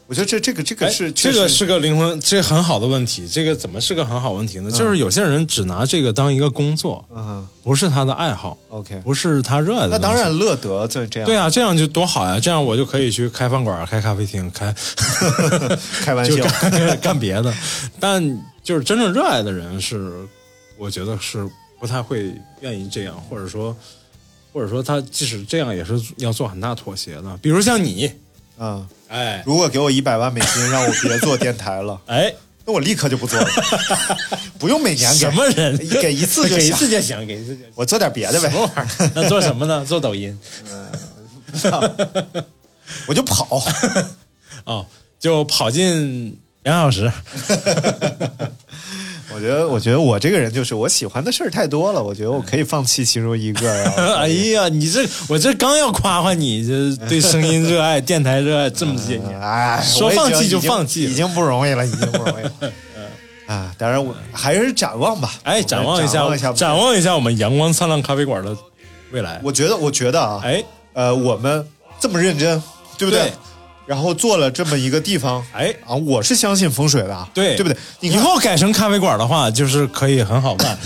我觉得这这个这个哎是、这个是个灵魂，这很好的问题。这个怎么是个很好问题呢？就是有些人只拿这个当一个工作，嗯不是他的爱好，OK，不是他热爱的。那当然，乐得这这样对啊，这样就多好呀！这样我就可以去开饭馆、开咖啡厅、开就 开玩 笑。干 干别的。但就是真正热爱的人是，我觉得是不太会愿意这样，或者说，或者说他即使这样也是要做很大妥协的。比如像你，嗯，哎如果给我一百万美金，让我别做电台了，哎，那我立刻就不做了，不用每年给什么人给一次就给一行次就行，给一次就行。我做点别的呗什，么玩意儿？那做什么呢？做抖音嗯我就跑。哦，就跑进两小时。我觉得，我觉得我这个人就是我喜欢的事儿太多了，我觉得我可以放弃其中一个。哎呀，你这我这刚要夸夸你，这对声音热爱、电台热爱这么些年，哎，说放弃就放弃已经不容易了，已经不容易了。啊，当然我还是展望吧。哎，展望一下，展望一下，展望一下我们阳光灿烂咖啡馆的未来。我觉得，我觉得啊，哎呃，我们这么认真，对不对？对然后做了这么一个地方，哎，啊，我是相信风水的，对对不对？你以，后改成咖啡馆的话，就是可以很好办。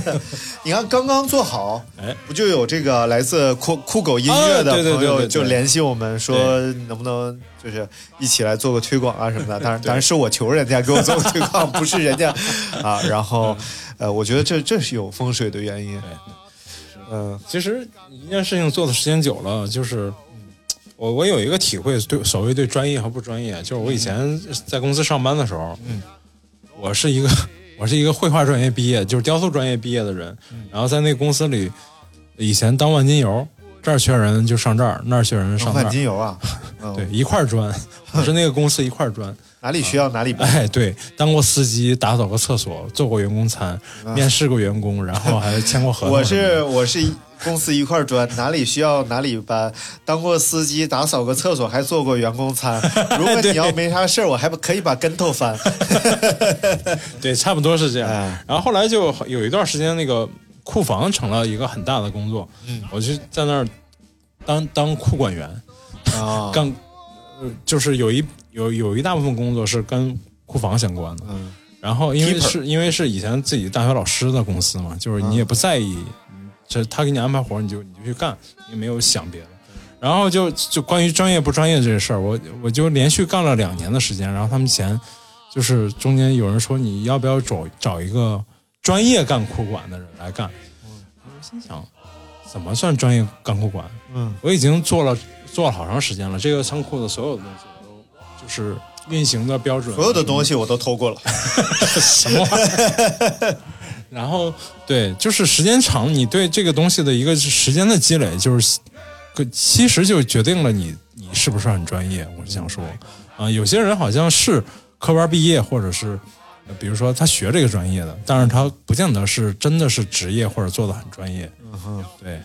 你看刚刚做好，哎，不就有这个来自酷酷狗音乐的朋友就联系我们说，能不能就是一起来做个推广啊什么的？当然，当然是我求人家给我做个推广，不是人家 啊。然后，呃，我觉得这这是有风水的原因。嗯其实一件事情做的时间久了，就是我我有一个体会，对所谓对专业和不专业，就是我以前在公司上班的时候，嗯，我是一个我是一个绘画专业毕业，就是雕塑专业毕业的人，然后在那个公司里，以前当万金油，这儿缺人就上这儿，那儿缺人上那儿，万，金油啊，嗯对，一块砖，我是那个公司一块砖。哪里需要哪里搬。哎，对，当过司机，打扫过厕所，做过员工餐，面试过员工，然后还签过合同。我是我是公司一块砖，哪里需要哪里搬。当过司机，打扫过厕所，还做过员工餐。如果你要没啥事儿，我还不可以把跟头翻。对，差不多是这样。哎然后后来就有一段时间，那个库房成了一个很大的工作，嗯，我就在那儿当当库管员，啊，干，呃就是有一有有一大部分工作是跟库房相关的，嗯，然后因为是因为是以前自己大学老师的公司嘛，就是你也不在意，嗯这他给你安排活儿你就你就去干，你也没有想别的。然后就就关于专业不专业这个事儿，我我就连续干了两年的时间。然后他们嫌就是中间有人说你要不要找找一个专业干库管的人来干，我心想怎么算专业干库管？嗯，我已经做了做了好长时间了，这个仓库的所有的东西就是运行的标准，所有的东西我都偷过了。什么玩意儿？然后对，就是时间长，你对这个东西的一个时间的积累，就是个其实就决定了你你是不是很专业。我是想说，啊、有些人好像是科班毕业，或者是呃比如说他学这个专业的，但是他不见得是真的是职业或者做的很专业。嗯哼，对，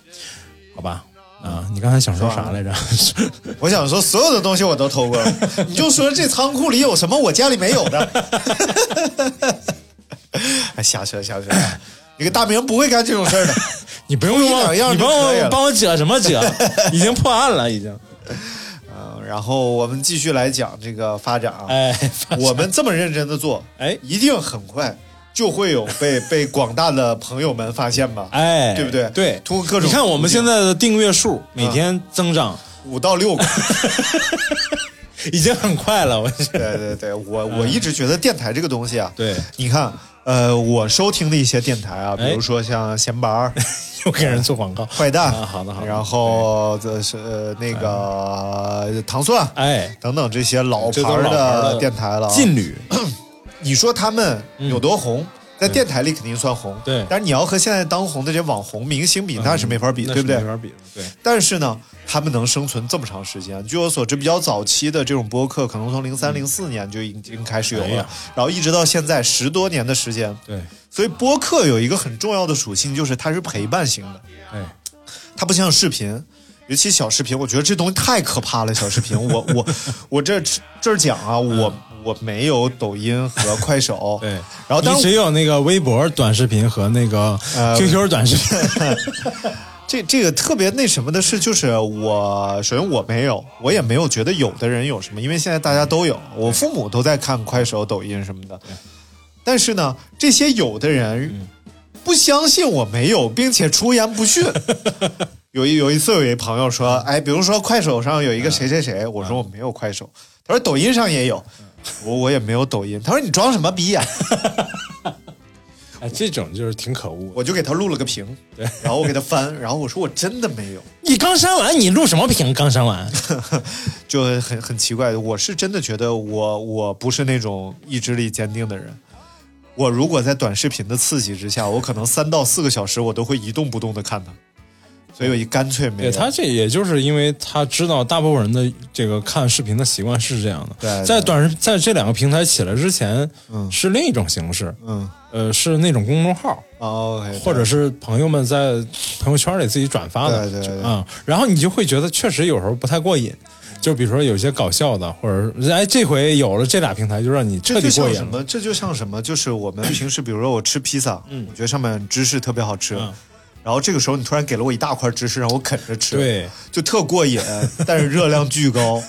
好吧。啊，你刚才想说啥来着？我想说，所有的东西我都偷过了，你就说这仓库里有什么我家里没有的。哎，瞎扯瞎扯，这个大明不会干这种事儿的。你不用帮你帮我帮我遮什么遮？已经破案了，已经。嗯，然后我们继续来讲这个发展啊。哎，我们这么认真的做，哎一定很快就会有被 被广大的朋友们发现吧？哎，对不对？对，通过各种你看我们现在的订阅数每天增长，五到六个。已经很快了。我是对对对，我我一直觉得电台这个东西啊，对，你看，呃，我收听的一些电台啊，比哎如说像闲白儿、又给人做广告。坏蛋，啊好的好的。然后这是呃那个糖蒜哎，等等这些老牌的电台了啊。劲旅，你说他们有多红？在电台里肯定算红，嗯对但是你要和现在当红的这些网红明星比，那是没法比，那对不对？没法比，对。但是呢，他们能生存这么长时间，据我所知，比较早期的这种播客，可能从零三零四年就已经开始有了，哎然后一直到现在十多年的时间。对，所以播客有一个很重要的属性，就是它是陪伴型的，哎，它不像视频。尤其小视频，我觉得这东西太可怕了。小视频，我我我这这儿讲啊，我我没有抖音和快手，对，然后当你只有那个微博短视频和那个呃 QQ 短视频。这这个特别那什么的是，就是我首先我没有，我也没有觉得有的人有什么，因为现在大家都有，我父母都在看快手、抖音什么的。但是呢，这些有的人不相信我没有，并且出言不逊。有一有一次，有一朋友说，哎，比如说快手上有一个谁谁谁，我说我没有快手，他说抖音上也有，我我也没有抖音，他说你装什么逼呀、哎，这种就是挺可恶。我就给他录了个屏，对 然后我给他翻，然后我说我真的没有。你刚删完，你录什么屏？刚删完，就很很奇怪。我是真的觉得我我不是那种意志力坚定的人。我如果在短视频的刺激之下，我可能三到四个小时我都会一动不动的看它，所以我一干脆没有。对他这也就是因为他知道大部分人的这个看视频的习惯是这样的。对对在短视在这两个平台起来之前，嗯是另一种形式，嗯呃，是那种公众号，或者是朋友们在朋友圈里自己转发的，对对对啊、然后你就会觉得确实有时候不太过瘾。就比如说有些搞笑的，或者是哎，这回有了这俩平台，就让你彻这就底过瘾了。像什么？这就像什么？就是我们平时，比如说我吃披萨，嗯，我觉得上面芝士特别好吃，嗯然后这个时候你突然给了我一大块芝士让我啃着吃，，对，就特过瘾，但是热量巨高，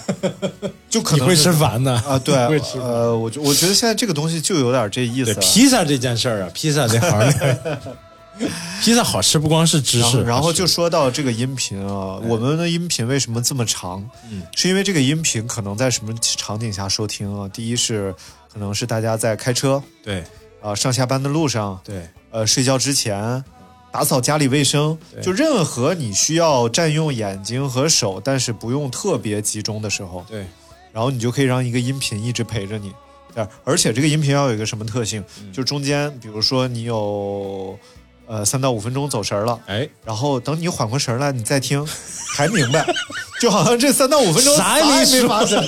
就可你会吃烦的啊，对，会吃呃，我觉我觉得现在这个东西就有点这意思。对，披萨这件事儿啊，披萨这行里，披萨好吃不光是芝士，然后，然后就说到这个音频啊，我们的音频为什么这么长？嗯，是因为这个音频可能在什么场景下收听啊？第一是可能是大家在开车对。啊、上下班的路上，对。呃，睡觉之前。打扫家里卫生，就任何你需要占用眼睛和手，但是不用特别集中的时候，对然后你就可以让一个音频一直陪着你。对，而且这个音频要有一个什么特性？嗯就中间，比如说你有呃三到五分钟走神儿了，哎，然后等你缓过神儿来，你再听，还明白，就好像这三到五分钟啥也没发生，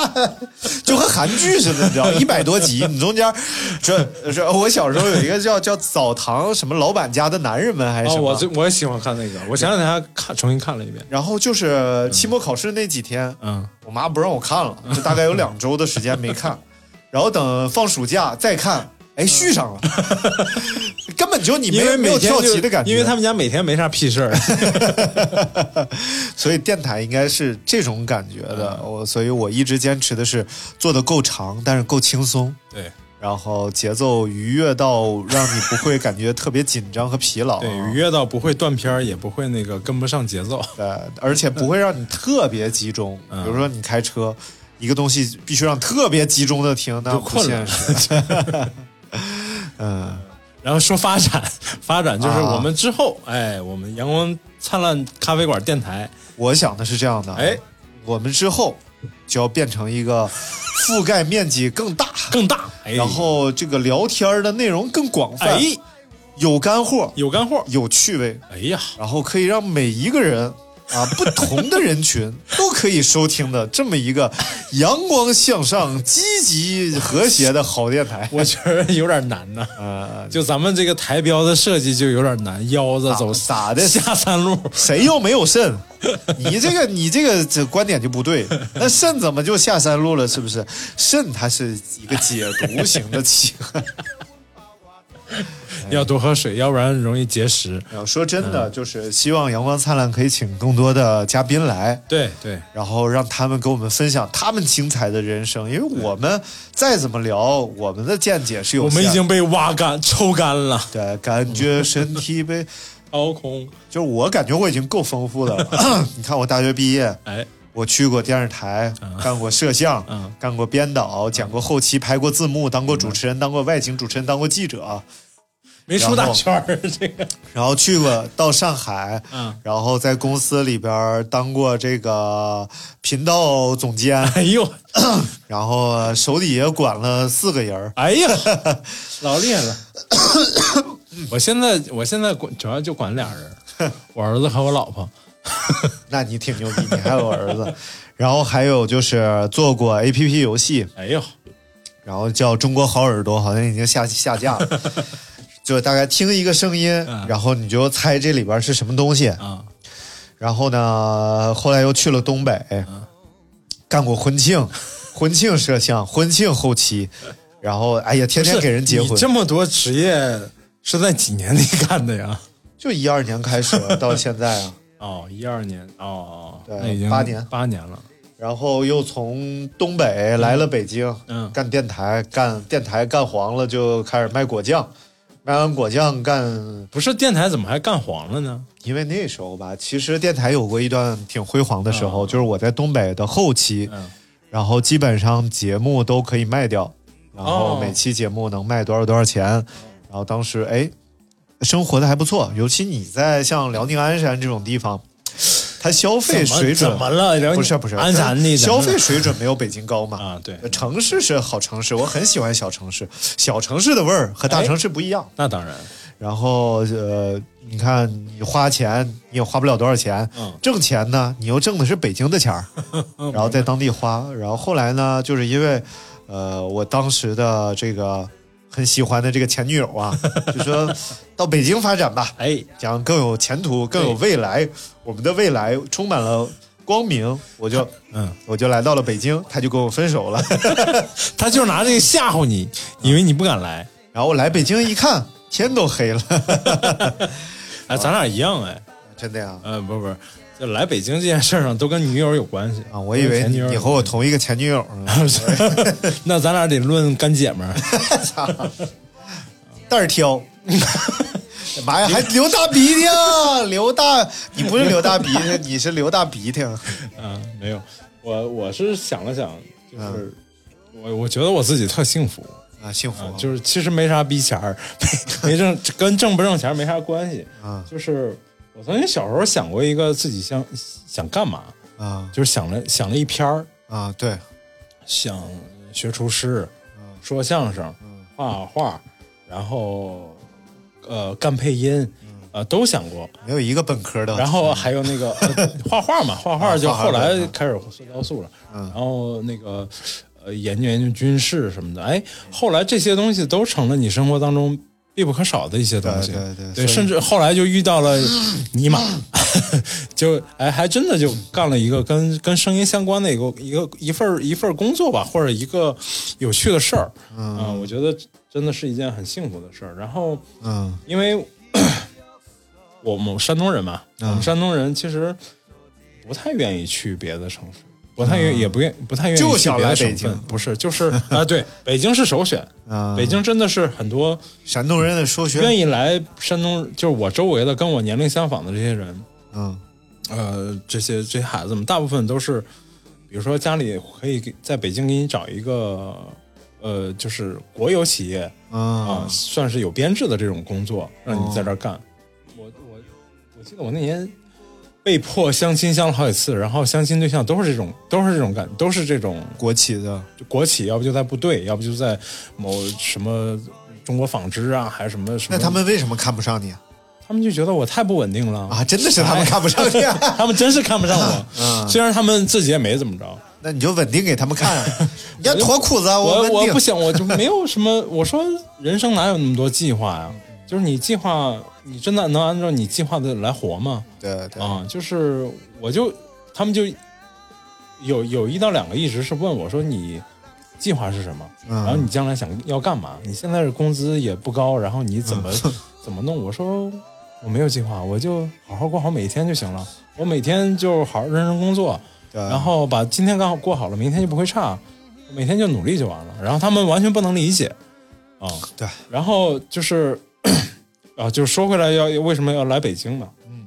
就和韩剧似的，你知道，一百多集，你中间这这，我小时候有一个叫叫澡堂什么老板家的男人们还是什哦，么，我这我也喜欢看那个，我前两天还看重新看了一遍，然后就是期末考试那几天，嗯，我妈不让我看了，就大概有两周的时间没看，然后等放暑假再看，哎，续上了，根本就你没有跳级的感觉，因为他们家每天没啥屁事儿，所以电台应该是这种感觉的。嗯我所以我一直坚持的是做的够长，但是够轻松，对然后节奏愉悦到让你不会感觉特别紧张和疲劳，对，愉悦到不会断片儿，也不会那个跟不上节奏，对，而且不会让你特别集中。嗯比如说你开车，一个东西必须让特别集中的听，那不现实。嗯，然后说发展，发展就是啊我们之后，哎，我们阳光灿烂咖啡馆电台，我想的是这样的，哎，我们之后就要变成一个 覆盖面积更大，更大，哎，然后这个聊天的内容更广泛，哎，有干货，有干货，有趣味，哎呀，然后可以让每一个人啊，不同的人群都可以收听的这么一个 阳光向上、积极和谐的好电台。我觉得有点难呐。呃，就咱们这个台标的设计就有点难，腰子走咋的下三路，谁又没有肾？你这个你这个这观点就不对。那肾怎么就下三路了？是不是？肾它是一个解毒型的器官。要多喝水，要不然容易结石。说真的，就是希望阳光灿烂可以请更多的嘉宾来，对对，然后让他们给我们分享他们精彩的人生。因为我们再怎么聊，我们的见解是有我。们已经被挖干、抽干了，对，感觉身体被，掏空。就是我感觉我已经够丰富的了。你看我大学毕业，哎，我去过电视台，干过摄像，嗯干过编导，讲过后期，拍过字幕，当过主持人，当过外景主持人，当过记者，没出大圈儿，这个。然后去过到上海，嗯。然后在公司里边当过这个频道总监，哎呦，然后手底下管了四个人儿。哎呀，老厉害了！我现在我现在管主要就管俩人，我儿子和我老婆。那你挺牛逼，你还有儿子，然后还有就是做过 A P P 游戏，哎呦，然后叫中国好耳朵，好像已经下下架了。就大概听一个声音，嗯。然后你就猜这里边是什么东西。啊，然后呢，后来又去了东北，干过婚庆，婚庆摄像，婚庆后期，然后哎呀，天天给人结婚。这么多职业是在几年里干的呀？就一二年开始到现在啊，哦，一二年，哦哦，对已经八年。八年了。然后又从东北来了北京，嗯。干电台，干电台干黄了就开始卖果酱，卖完果酱干，不是电台怎么还干黄了呢？因为那时候吧，其实电台有过一段挺辉煌的时候，就是我在东北的后期，嗯。然后基本上节目都可以卖掉，然后哦每期节目能卖多少多少钱，然后当时哎，生活的还不错，尤其你在像辽宁鞍山这种地方，它消费水准怎么了？不是不是消费水准没有北京高嘛？啊，对，城市是好城市，我很喜欢小城市，小城市的味儿和大城市不一样。那当然，然后呃，你看你花钱你也花不了多少钱，嗯。挣钱呢你又挣的是北京的钱儿，然后在当地花。然后后来呢，就是因为呃我当时的这个很喜欢的这个前女友啊，就说到北京发展吧，哎，讲更有前途，更有未来，我们的未来充满了光明，我就嗯，我就来到了北京，他就跟我分手了。他就拿这个吓唬你，以为你不敢来。然后我来北京一看，天都黑了，哎，咱俩一样哎，真的呀。呃，不是不，就来北京这件事儿上都跟女友有关系啊，我以为你和我同一个前女友 呢。那咱俩得论干姐们儿。袋儿挑。妈呀，还流大鼻涕啊！流大，你不是流大鼻涕，你是流大鼻涕。嗯，没有，我我是想了想，就是、我我觉得我自己特幸福啊，幸福、啊，就是其实没啥逼钱儿，没没挣跟挣不挣钱没啥关系啊。就是我曾经小时候想过一个自己想想干嘛啊，就是想了想了一篇儿啊，对，想学厨师，说相声，画画，然后呃干配音，呃都想过，没有一个本科的。然后还有那个、呃画画嘛，画画就后来开始学雕塑了，嗯。然后那个呃研究研究军事什么的，哎，后来这些东西都成了你生活当中必不可少的一些东西，对对对甚至后来就遇到了尼玛，就哎还真的就干了一个跟跟声音相关的一个一个一份一份工作吧，或者一个有趣的事儿，嗯。啊我觉得真的是一件很幸福的事儿。然后嗯，因为我们山东人嘛，嗯我们山东人其实不太愿意去别的城市，不太愿意，也不愿不太愿意嗯就想来北京份不是，就是 啊，对，北京是首选。啊北京真的是很多山东人的首选。愿意来山东，就是我周围的跟我年龄相仿的这些人，嗯呃，这些这些孩子们，大部分都是，比如说家里可以给在北京给你找一个，呃，就是国有企业啊、啊算是有编制的这种工作，让你在这儿干。我我我记得我那年被迫相亲相了好几次，然后相亲对象都是这种，都是这种感，都是这种国企的国企，要不就在部队，要不就在某什么中国纺织啊，还是什么什么。那他们为什么看不上你？啊他他们就觉得我太不稳定了啊，真的是他们看不上你啊，他们真是看不上我。嗯虽然他们自己也没怎么着，那你就稳定给他们看啊，你要脱裤子啊，我我不行，我就没有什么。我说人生哪有那么多计划呀？就是你计划，你真的能按照你计划的来活吗？对对啊，就是我就他们就有有一到两个一直是问我说你计划是什么？嗯然后你将来想要干嘛？你现在的工资也不高，然后你怎么、嗯 怎么弄？我说我没有计划，我就好好过好每一天就行了。我每天就好好认真工作，对然后把今天刚好过好了，明天就不会差。每天就努力就完了。然后他们完全不能理解啊，对。然后就是啊，就是说回来要为什么要来北京呢？嗯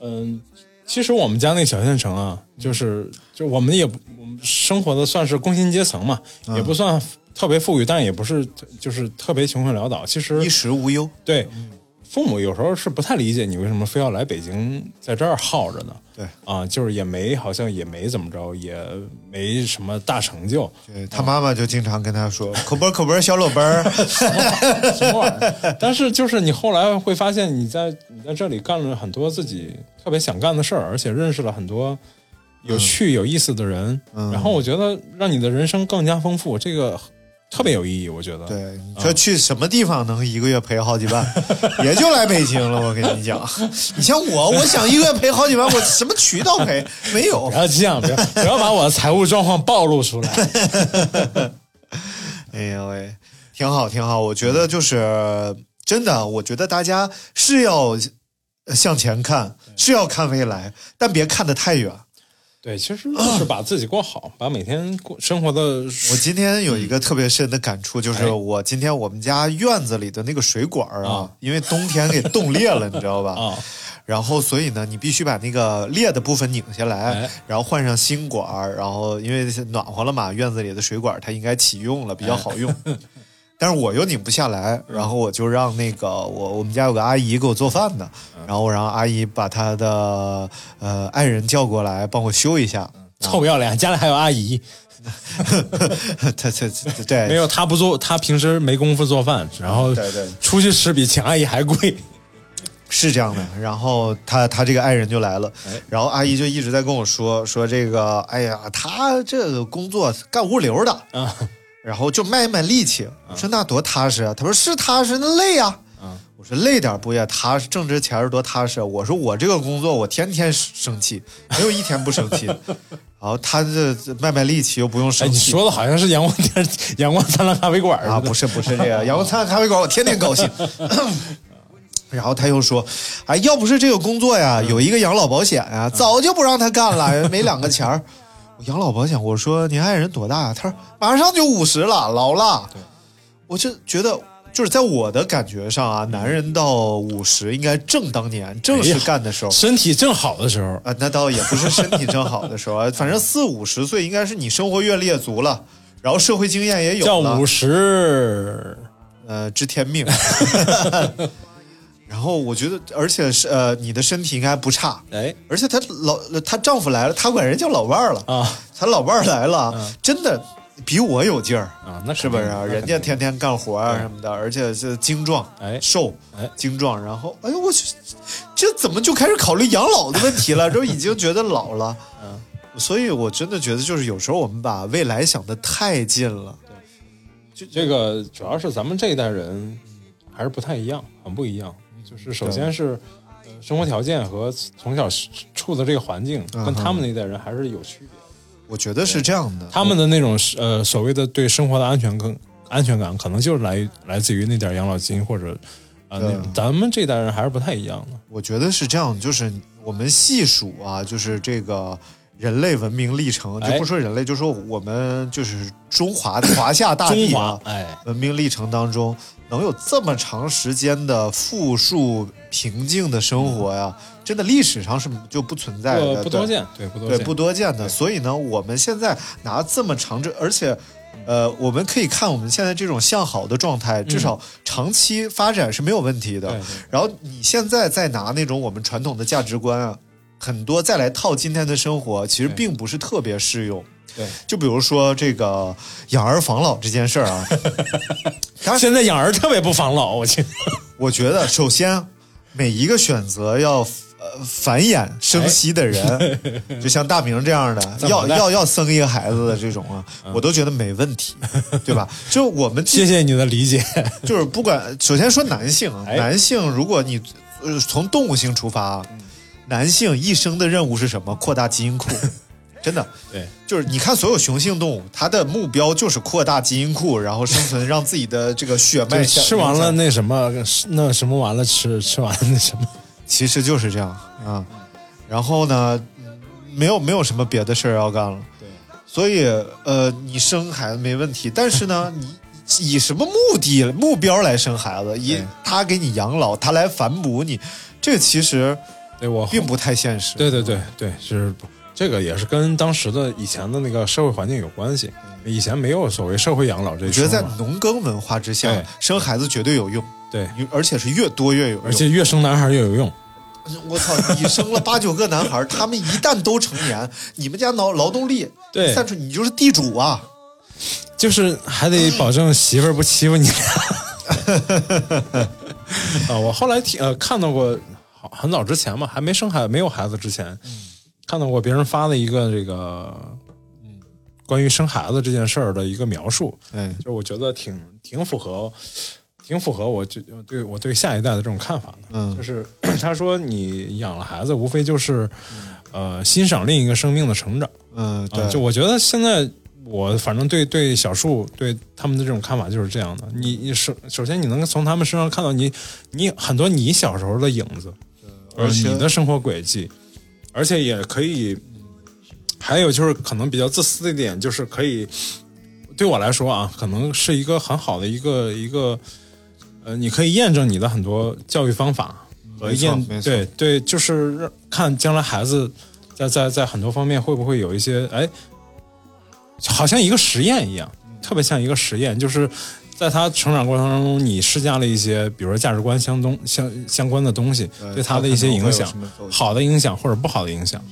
嗯，其实我们家那小县城啊，就是就我们也我们生活的算是工薪阶层嘛，嗯也不算特别富裕，但也不是就是特别穷困潦倒。其实衣食无忧，对，父母有时候是不太理解你为什么非要来北京在这儿耗着呢？对啊，就是也没好像也没怎么着，也没什么大成就，对他妈妈就经常跟他说 口播口播小裸奔儿，什么玩意儿？但是就是你后来会发现，你在你在这里干了很多自己特别想干的事儿，而且认识了很多有趣、有意思的人。嗯然后我觉得让你的人生更加丰富，这个特别有意义。我觉得，对，你说去什么地方能一个月赔好几万，也就来北京了。我跟你讲，你像我，我想一个月赔好几万，我什么渠道赔？没有不。要这样，不要不要把我的财务状况暴露出来。哎呀喂，挺好，挺好。我觉得就是真的，我觉得大家是要向前看，是要看未来，但别看得太远。对，其实就是把自己过好，把每天过生活的我今天有一个特别深的感触，就是哎我今天我们家院子里的那个水管啊啊，因为冬天给冻裂了，你知道吧？啊，然后所以呢，你必须把那个裂的部分拧下来，哎然后换上新管儿，然后因为暖和了嘛，院子里的水管它应该启用了，比较好用。但是我又拧不下来，然后我就让那个我我们家有个阿姨给我做饭的，然后我让阿姨把她的呃爱人叫过来帮我修一下。臭不要脸，家里还有阿姨，她她对。没有她不做，她平时没工夫做饭，然后对对。出去吃比请阿姨还贵。是这样的，然后他他这个爱人就来了，然后阿姨就一直在跟我说说这个，哎呀，他这个工作干物流的，啊然后就卖卖力气。我说那多踏实啊，他说是踏实，那累呀、我说累点不也踏实，挣这钱儿多踏实啊。我说我这个工作我天天生气，没有一天不生气的。然后他这这卖卖力气又不用哎，生气。你说的好像是阳光天、阳光灿烂咖啡馆啊，不是不是这个，阳光灿烂咖啡馆，我天天高兴。然后他又说：“哎，要不是这个工作呀，有一个养老保险呀，早就不让他干了，没两个钱儿。我养老保险，我说您爱人多大呀？他说马上就五十了，老了。我就觉得，就是在我的感觉上啊，男人到五十应该正当年，正是干的时候。身体正好的时候，啊，那倒也不是身体正好的时候啊，反正四五十岁应该是你生活阅历也足了，然后社会经验也有了叫五，十，呃，知天命。然后我觉得，而且是呃，你的身体应该不差，哎而且她老她丈夫来了，她管人叫老伴儿了，啊她老伴儿来了，真的比我有劲儿。啊，那是不是啊？人家天天干活啊什么的，而且是精壮，哎瘦，哎精壮。然后，哎呦我去，这怎么就开始考虑养老的问题了？都已经觉得老了。嗯，所以我真的觉得，就是有时候我们把未来想得太近了。这个主要是咱们这一代人还是不太一样，很不一样。就是首先是呃生活条件和从小处的这个环境，嗯跟他们那一代人还是有区别。我觉得是这样的。他们的那种呃所谓的对生活的安全更，安全感可能就是来来自于那点养老金或者啊、咱们这代人还是不太一样的。我觉得是这样，就是我们细数啊，就是这个人类文明历程，就哎不说人类，就说我们就是中华 华夏大地中啊华，，哎，文明历程当中，能有这么长时间的富庶平静的生活呀，真的历史上是就不存在的，不不多见，对不多对，见，不多见的。所以呢，我们现在拿这么长这，而且，呃，我们可以看我们现在这种向好的状态，至少长期发展是没有问题的。对对然后你现在再拿那种我们传统的价值观啊，很多再来套今天的生活，其实并不是特别适用。对。就比如说这个养儿防老这件事儿啊，现在养儿特别不防老，我去，我觉得首先每一个选择要呃繁衍生息的人，就像大明这样的，要要要生一个孩子的这种啊，我都觉得没问题，对吧？就我们谢谢你的理解。就是不管，首先说男性男性如果你呃从动物性出发啊，男性一生的任务是什么？扩大基因库。真的，对，就是你看所有雄性动物，它的目标就是扩大基因库，然后生存，让自己的这个血脉吃完了，那什么，那什么完了吃，吃完了那什么，其实就是这样啊。然后呢，没有没有什么别的事儿要干了。对，所以呃，你生孩子没问题，但是呢，你以什么目的目标来生孩子？以对他给你养老，他来反哺你，这个其实对我并不太现实。对对对对，是这个也是跟当时的以前的那个社会环境有关系。以前没有所谓社会养老这一我觉得在农耕文化之下，生孩子绝对有用，对，而且是越多越有用。而且越生男孩越有用。我操，你生了八九个男孩，他们一旦都成年，你们家劳劳动力对散出，你就是地主啊！就是还得保证媳妇儿不欺负你。啊，我后来听呃看到过，好很早之前嘛，还没生孩没有孩子之前，看到过别人发的一个这个，嗯，关于生孩子这件事儿的一个描述，嗯，就我觉得挺挺符合，挺符合我就对我对下一代的这种看法的。嗯就是 他说你养了孩子，无非就是呃欣赏另一个生命的成长。嗯，啊，对，就我觉得现在我反正对对小树对他们的这种看法就是这样的。你你首首先你能从他们身上看到你你很多你小时候的影子，呃而且你的生活轨迹，而且也可以，还有就是可能比较自私的一点，就是可以对我来说啊，可能是一个很好的一个一个呃，你可以验证你的很多教育方法和验对对，就是看将来孩子在在在很多方面会不会有一些哎，好像一个实验一样，特别像一个实验，就是在他成长过程当中，你施加了一些，比如说价值观相东相相关的东西，呃对他的一些影响好的影响或者不好的影响。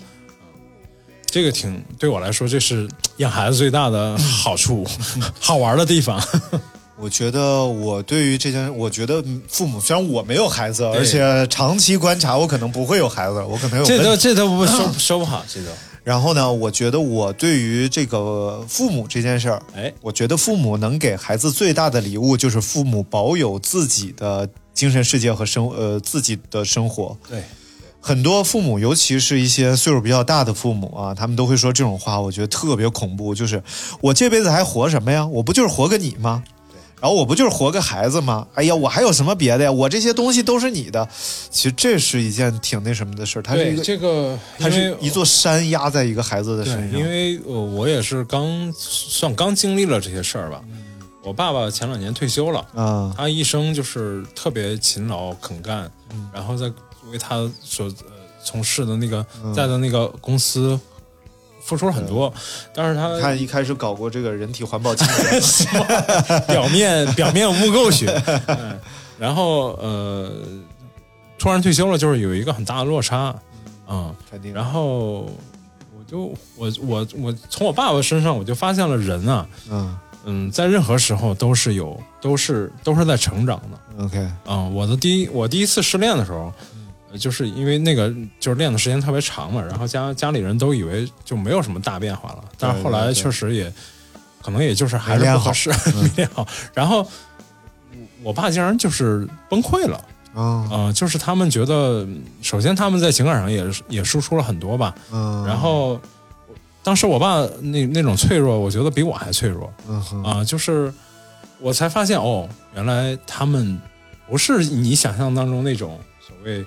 这个挺对我来说，这是养孩子最大的好处，好玩的地方。我觉得我对于这件，我觉得父母虽然我没有孩子，而且长期观察，我可能不会有孩子，我可能有这都。这都不说 说不好，这都然后呢，我觉得我对于这个父母这件事儿，哎，我觉得父母能给孩子最大的礼物就是父母保有自己的精神世界和生呃自己的生活。对，很多父母，尤其是一些岁数比较大的父母啊，他们都会说这种话，我觉得特别恐怖。就是我这辈子还活什么呀？我不就是活个你吗？然后我不就是活个孩子吗？哎呀，我还有什么别的呀？我这些东西都是你的。其实这是一件挺那什么的事儿，它是一个，这个，它是一座山压在一个孩子的身，上。因为呃，我也是刚算刚经历了这些事儿吧。我爸爸前两年退休了，啊，他一生就是特别勤劳肯干，嗯然后在为他所呃从事的那个嗯在的那个公司付出了很多，但是他他一开始搞过这个人体环保清洁 表面表面污垢学，嗯，然后呃突然退休了，就是有一个很大的落差，嗯，肯定。然后我就我我我从我爸爸身上我就发现了人啊，嗯嗯，在任何时候都是有都是都是在成长的。，OK，嗯，我的第一我第一次失恋的时候，呃就是因为那个就是练的时间特别长嘛，然后家家里人都以为就没有什么大变化了，但是后来确实也可能也就是还是不合适，没练好。然后我我爸竟然就是崩溃了。啊，呃，就是他们觉得，首先他们在情感上也也输出了很多吧，嗯，然后当时我爸那那种脆弱，我觉得比我还脆弱。嗯哼，啊、就是我才发现哦，原来他们不是你想象当中那种所谓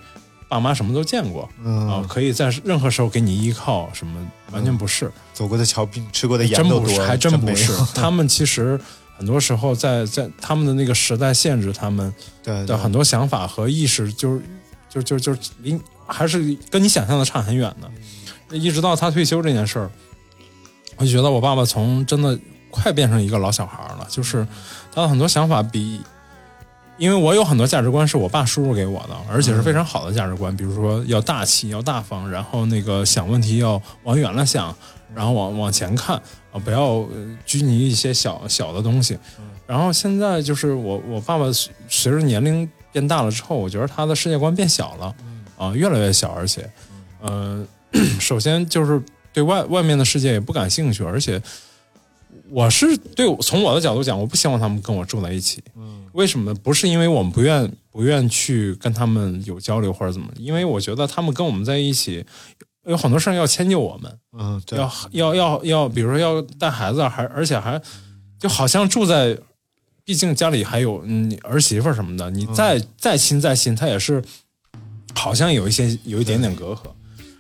爸妈什么都见过啊、嗯，可以在任何时候给你依靠，什么完全不是，走过的桥比你吃过的盐都多，还真不是。他们其实很多时候在在他们的那个时代限制他们的很多想法和意识，就是就就就离还是跟你想象的差很远的。一直到他退休这件事儿，我就觉得我爸爸从真的快变成一个老小孩了，就是他的很多想法比。因为我有很多价值观是我爸输入给我的，而且是非常好的价值观，比如说要大气、要大方，然后那个想问题要往远了想，然后往往前看啊，不要呃拘泥一些小小的东西。然后现在就是我我爸爸随随着年龄变大了之后，我觉得他的世界观变小了，啊、越来越小，而且，呃，首先就是对外外面的世界也不感兴趣，而且我是对从我的角度讲，我不希望他们跟我住在一起。嗯，为什么？不是因为我们不愿不愿去跟他们有交流或者怎么，因为我觉得他们跟我们在一起，有很多事儿要迁就我们，嗯，对，要要要要，比如说要带孩子，还而且还就好像住在，毕竟家里还有嗯儿媳妇儿什么的，你再、再亲再亲，他也是好像有一些有一点点隔阂。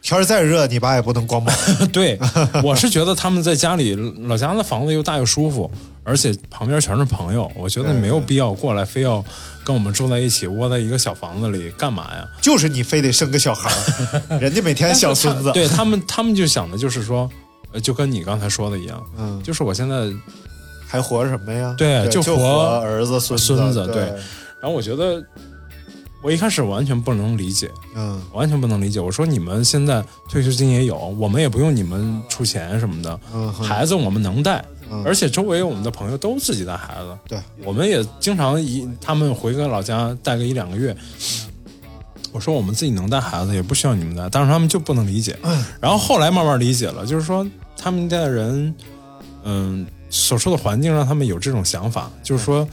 天儿再热，你爸也不能光膀。对，我是觉得他们在家里老家的房子又大又舒服，而且旁边全是朋友，我觉得没有必要过来非要跟我们住在一起，窝在一个小房子里干嘛呀？就是你非得生个小孩儿，人家每天小孙子。对他们，他们就想的就是说，呃，就跟你刚才说的一样，嗯，就是我现在还活什么呀？对就就活儿子、孙对孙子对然后我觉得，我一开始完全不能理解，嗯完全不能理解。我说你们现在退休金也有，我们也不用你们出钱什么的，嗯孩子我们能带，嗯而且周围我们的朋友都自己带孩子，对，我们也经常一他们回个老家带个一两个月。我说我们自己能带孩子，也不需要你们带，但是他们就不能理解。然后后来慢慢理解了，就是说他们家的人，嗯，所处的环境让他们有这种想法，就是说，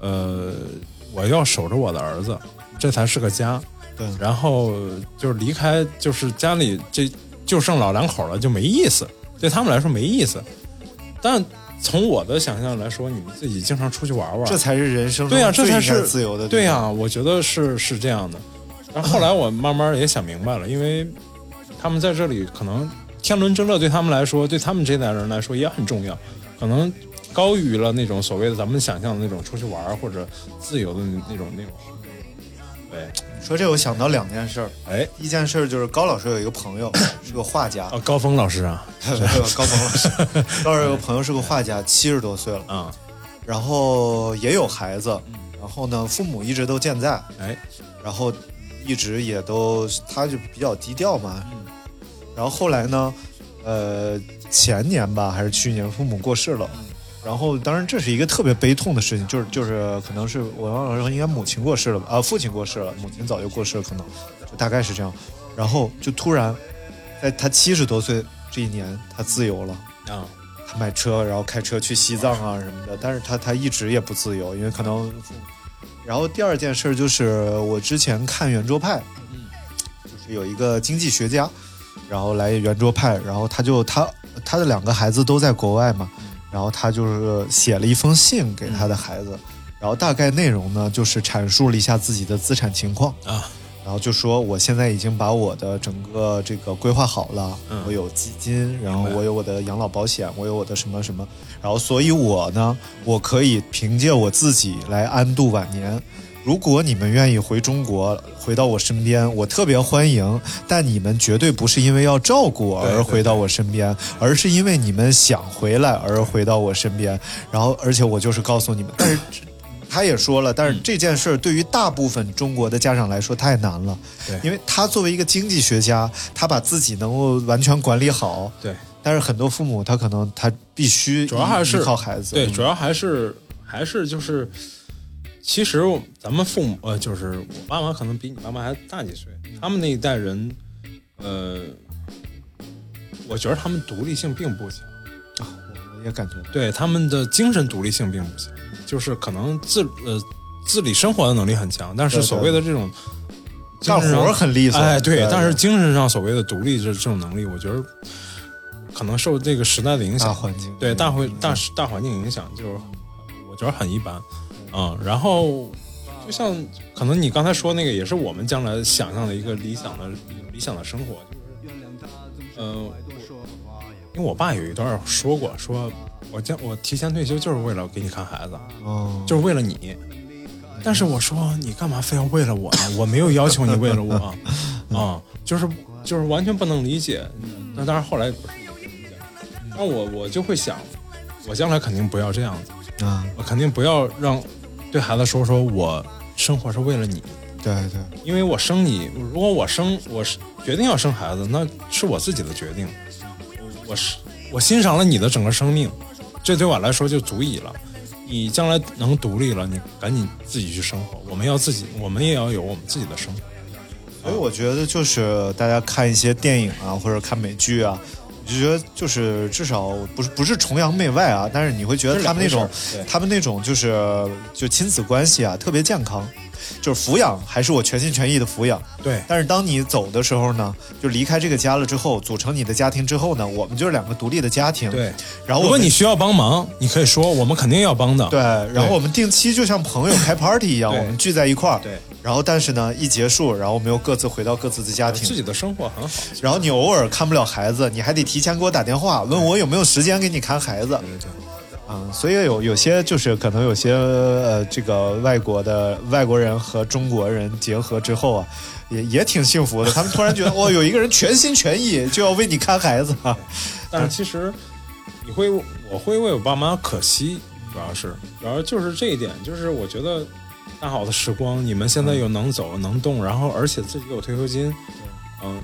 呃，我要守着我的儿子，这才是个家。对然后就是离开，就是家里这就剩老两口了，就没意思，对他们来说没意思。但从我的想象来说，你们自己经常出去玩玩，这才是人生对呀、这才是自由的。对呀、我觉得是是这样的。然后后来我慢慢也想明白了，因为他们在这里可能天伦之乐对他们来说，对他们这代人来说也很重要，可能高于了那种所谓的咱们想象的那种出去玩或者自由的那那种那种。对，说这我想到两件事儿。哎，第一件事儿就是高老师有一个朋友是个画家，哦，高峰老师啊，高峰老师，高老师有个朋友是个画家，七十多岁了，啊、然后也有孩子，然后呢，父母一直都健在，哎，然后一直也都他就比较低调嘛，然后后来呢，呃，前年吧还是去年，父母过世了。然后，当然这是一个特别悲痛的事情，就是就是可能是我忘了说，应该母亲过世了吧？啊，父亲过世了，母亲早就过世了，可能就大概是这样。然后就突然，在他七十多岁这一年，他自由了，啊，他买车，然后开车去西藏啊什么的。但是他他一直也不自由，因为可能。然后第二件事就是我之前看圆桌派，嗯就是有一个经济学家，然后来圆桌派，然后他就他他的两个孩子都在国外嘛，然后他就是写了一封信给他的孩子，然后大概内容呢就是阐述了一下自己的资产情况啊。然后就说我现在已经把我的整个这个规划好了，嗯我有基金，然后我有我的养老保险，我有我的什么什么，然后所以我呢，我可以凭借我自己来安度晚年。如果你们愿意回中国，回到我身边，我特别欢迎。但你们绝对不是因为要照顾我而回到我身边，而是因为你们想回来而回到我身边。然后，而且我就是告诉你们，但是他也说了，但是这件事儿对于大部分中国的家长来说太难了，对因为他作为一个经济学家，他把自己能够完全管理好，对，但是很多父母他可能他必须主要还是靠孩子，对，嗯主要还是还是就是，其实咱们父母呃，就是我爸妈可能比你爸妈还大几岁，他们那一代人，呃，我觉得他们独立性并不强，我也感觉到。对他们的精神独立性并不强，就是可能自呃自理生活的能力很强，但是所谓的这种干活很利索，哎，对，对但是精神上所谓的独立这这种能力，我觉得可能受这个时代的影大响，环境。对大环大大环境影响，就是我觉得很一般，嗯，然后就像可能你刚才说那个，也是我们将来想象的一个理想的理想的生活，就是，嗯、因为我爸有一段说过，说我将我提前退休就是为了给你看孩子，哦，就是为了你。但是我说你干嘛非要为了我呢？我没有要求你为了我 啊、就是就是完全不能理解。那当然后来不是理解，那我我就会想，我将来肯定不要这样子，啊，我肯定不要让对孩子说说我生活是为了你，对对，因为我生你，如果我生我是决定要生孩子，那是我自己的决定，我我是我欣赏了你的整个生命，这对我来说就足以了。你将来能独立了，你赶紧自己去生活。我们要自己，我们也要有我们自己的生活。所以我觉得就是大家看一些电影啊，或者看美剧啊，你就觉得就是至少不是不是崇洋媚外啊，但是你会觉得他们那种他们那种就是就亲子关系啊特别健康，就是抚养还是我全心全意的抚养。对，但是当你走的时候呢，就离开这个家了之后，组成你的家庭之后呢，我们就是两个独立的家庭。对，然后如果你需要帮忙，你可以说，我们肯定要帮的。对，然后我们定期就像朋友开 party 一样，我们聚在一块儿。对，然后但是呢，一结束，然后我们又各自回到各自的家庭。自己的生活很好。然后你偶尔看不了孩子，你还得提前给我打电话，问我有没有时间给你看孩子。对对。嗯，所以有有些就是可能有些呃，这个外国的外国人和中国人结合之后啊，也也挺幸福的。他们突然觉得，哦，有一个人全心全意就要为你看孩子。但是其实你会，我会为我爸妈可惜，主要是主要就是这一点，就是我觉得大好的时光，你们现在又能走能动，然后而且自己有退休金，嗯，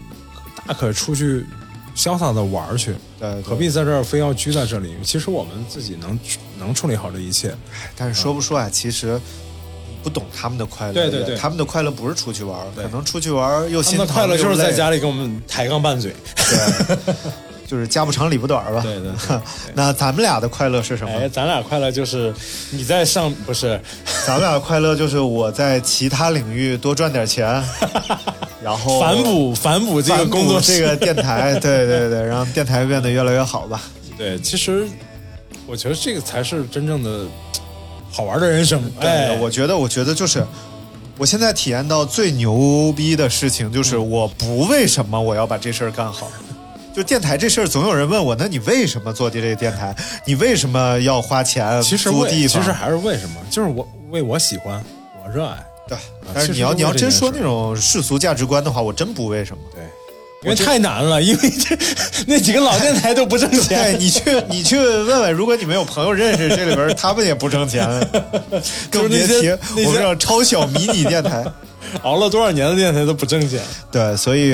大可出去潇洒的玩去，对，何必在这儿非要拘在这里？其实我们自己能能处理好这一切。但是说不说啊，其实不懂他们的快乐。对对对他们的快乐不是出去玩可能出去玩又他心疼们的快乐就是在家里跟我们抬杠拌嘴。对，就是家不长里不短吧。对对 对。那咱们俩的快乐是什么？哎，咱俩快乐就是你在上不是，咱们俩快乐就是我在其他领域多赚点钱，然后反哺反哺这个工作这个电台，对对对，让电台变得越来越好吧。对，其实我觉得这个才是真正的好玩的人生。哎对，，我觉得，我觉得就是。我现在体验到最牛逼的事情就是，嗯我不为什么我要把这事儿干好，就电台这事儿，总有人问我，那你为什么做这个电台？你为什么要花钱租地方？其实还是为什么？就是我为我喜欢，我热爱。对，但是你要你要真说那种世俗价值观的话，我真不为什么。对，因为太难了，因为这那几个老电台都不挣对钱。你去 你去问问，如果你们有朋友认识这里边，他们也不挣钱，更别提我们这种超小迷你电台。熬了多少年的电台都不挣钱。对，所以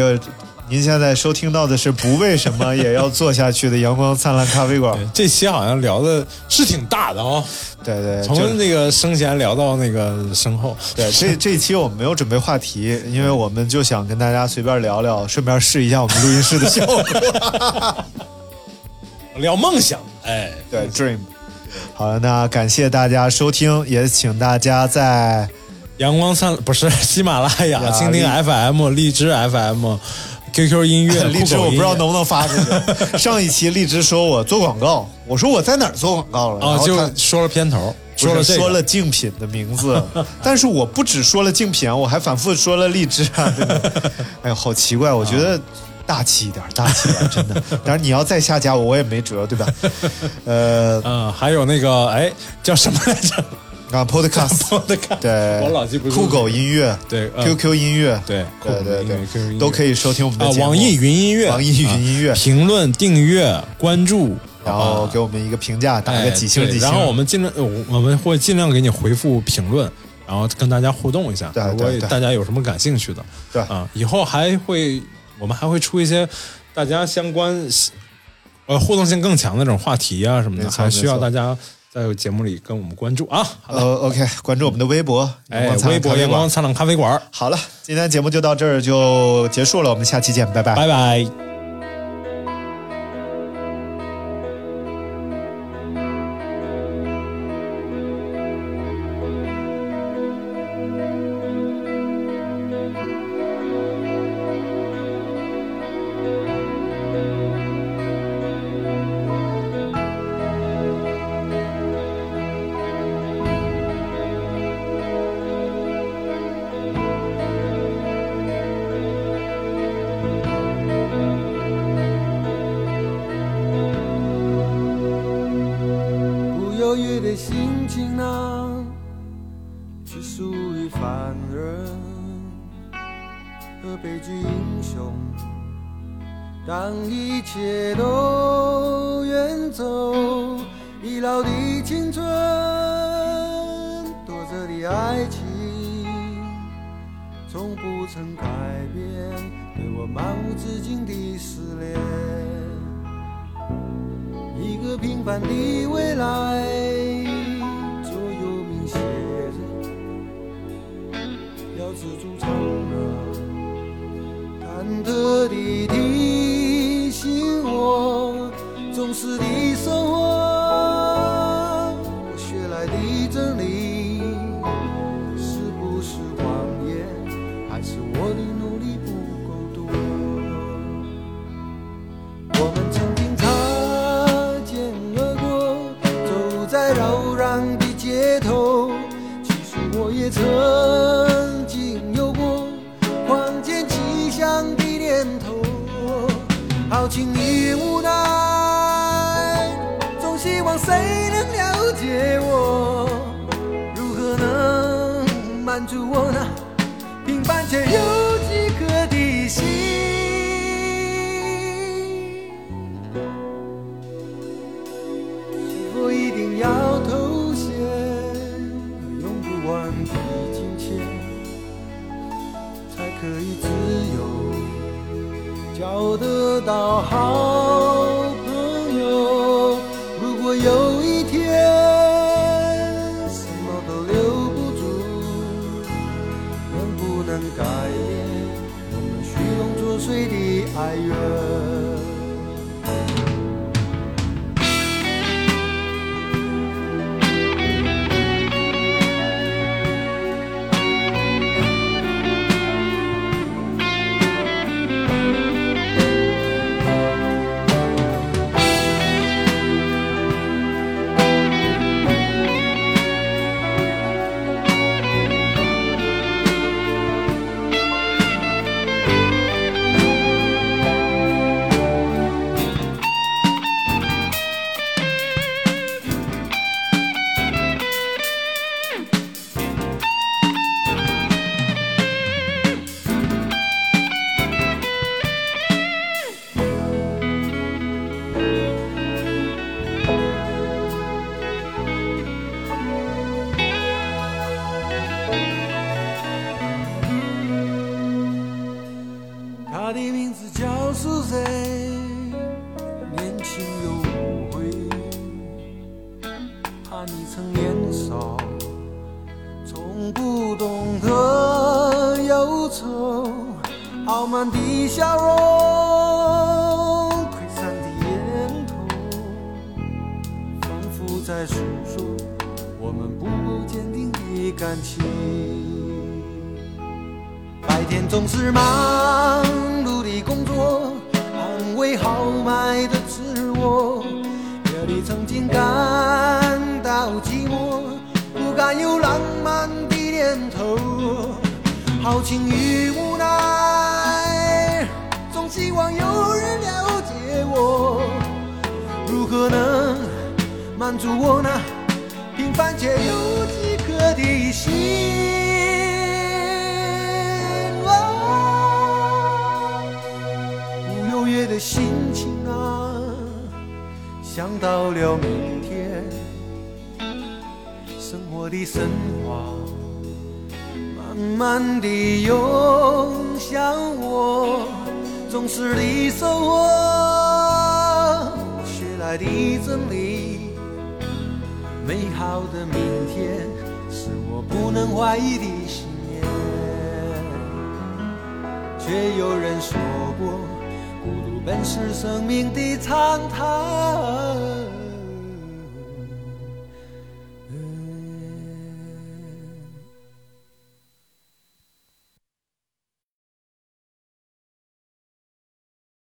您现在收听到的是不为什么 也要做下去的阳光灿烂咖啡馆。这期好像聊的是挺大的哦，对对，从那个生前聊到那个身后。对这这期我们没有准备话题，因为我们就想跟大家随便聊聊，顺便试一下我们录音室的效果。聊梦想，哎，对，Dream。好了，那感谢大家收听，也请大家在阳光灿不是喜马拉雅、蜻蜓 FM、荔枝 FM、QQ 音乐、荔枝我不知道能不能发出去。上一期荔枝说我做广告，我说我在哪儿做广告了？然啊，就说了片头，说了说了这个说了竞品的名字，但是我不只说了竞品啊，我还反复说了荔枝啊？哎呦，好奇怪，我觉得大气一点，大气一点，真的。当然你要再下架我，我也没辙，对吧？呃嗯，还有那个哎叫什么来着？啊，Podcast，Podcast 对，我老记不住酷狗音乐，对呃，QQ 音乐，对对对对，乐都可以收听我们的啊，节目。网易云音乐，网易云音乐。啊评论、订阅、关注，然后啊。给我们一个评价，打个几星几星。然后我们尽量，呃我们会尽量给你回复评论，然后跟大家互动一下。对如果对对。大家有什么感兴趣的，对。啊，以后还会我们还会出一些大家相关呃互动性更强的那种话题啊什么的，还需要大家在节目里跟我们关注啊。好了，呃，OK，关注我们的微博，哎微博阳光灿烂咖啡馆，好了，今天节目就到这儿就结束了，我们下期见，拜拜。拜拜。和悲剧英雄。当一切都远走，已老的青春，躲着的爱情，从不曾改变，对我漫无止境的思念。一个平凡的未来，彻底提醒我总是你关注我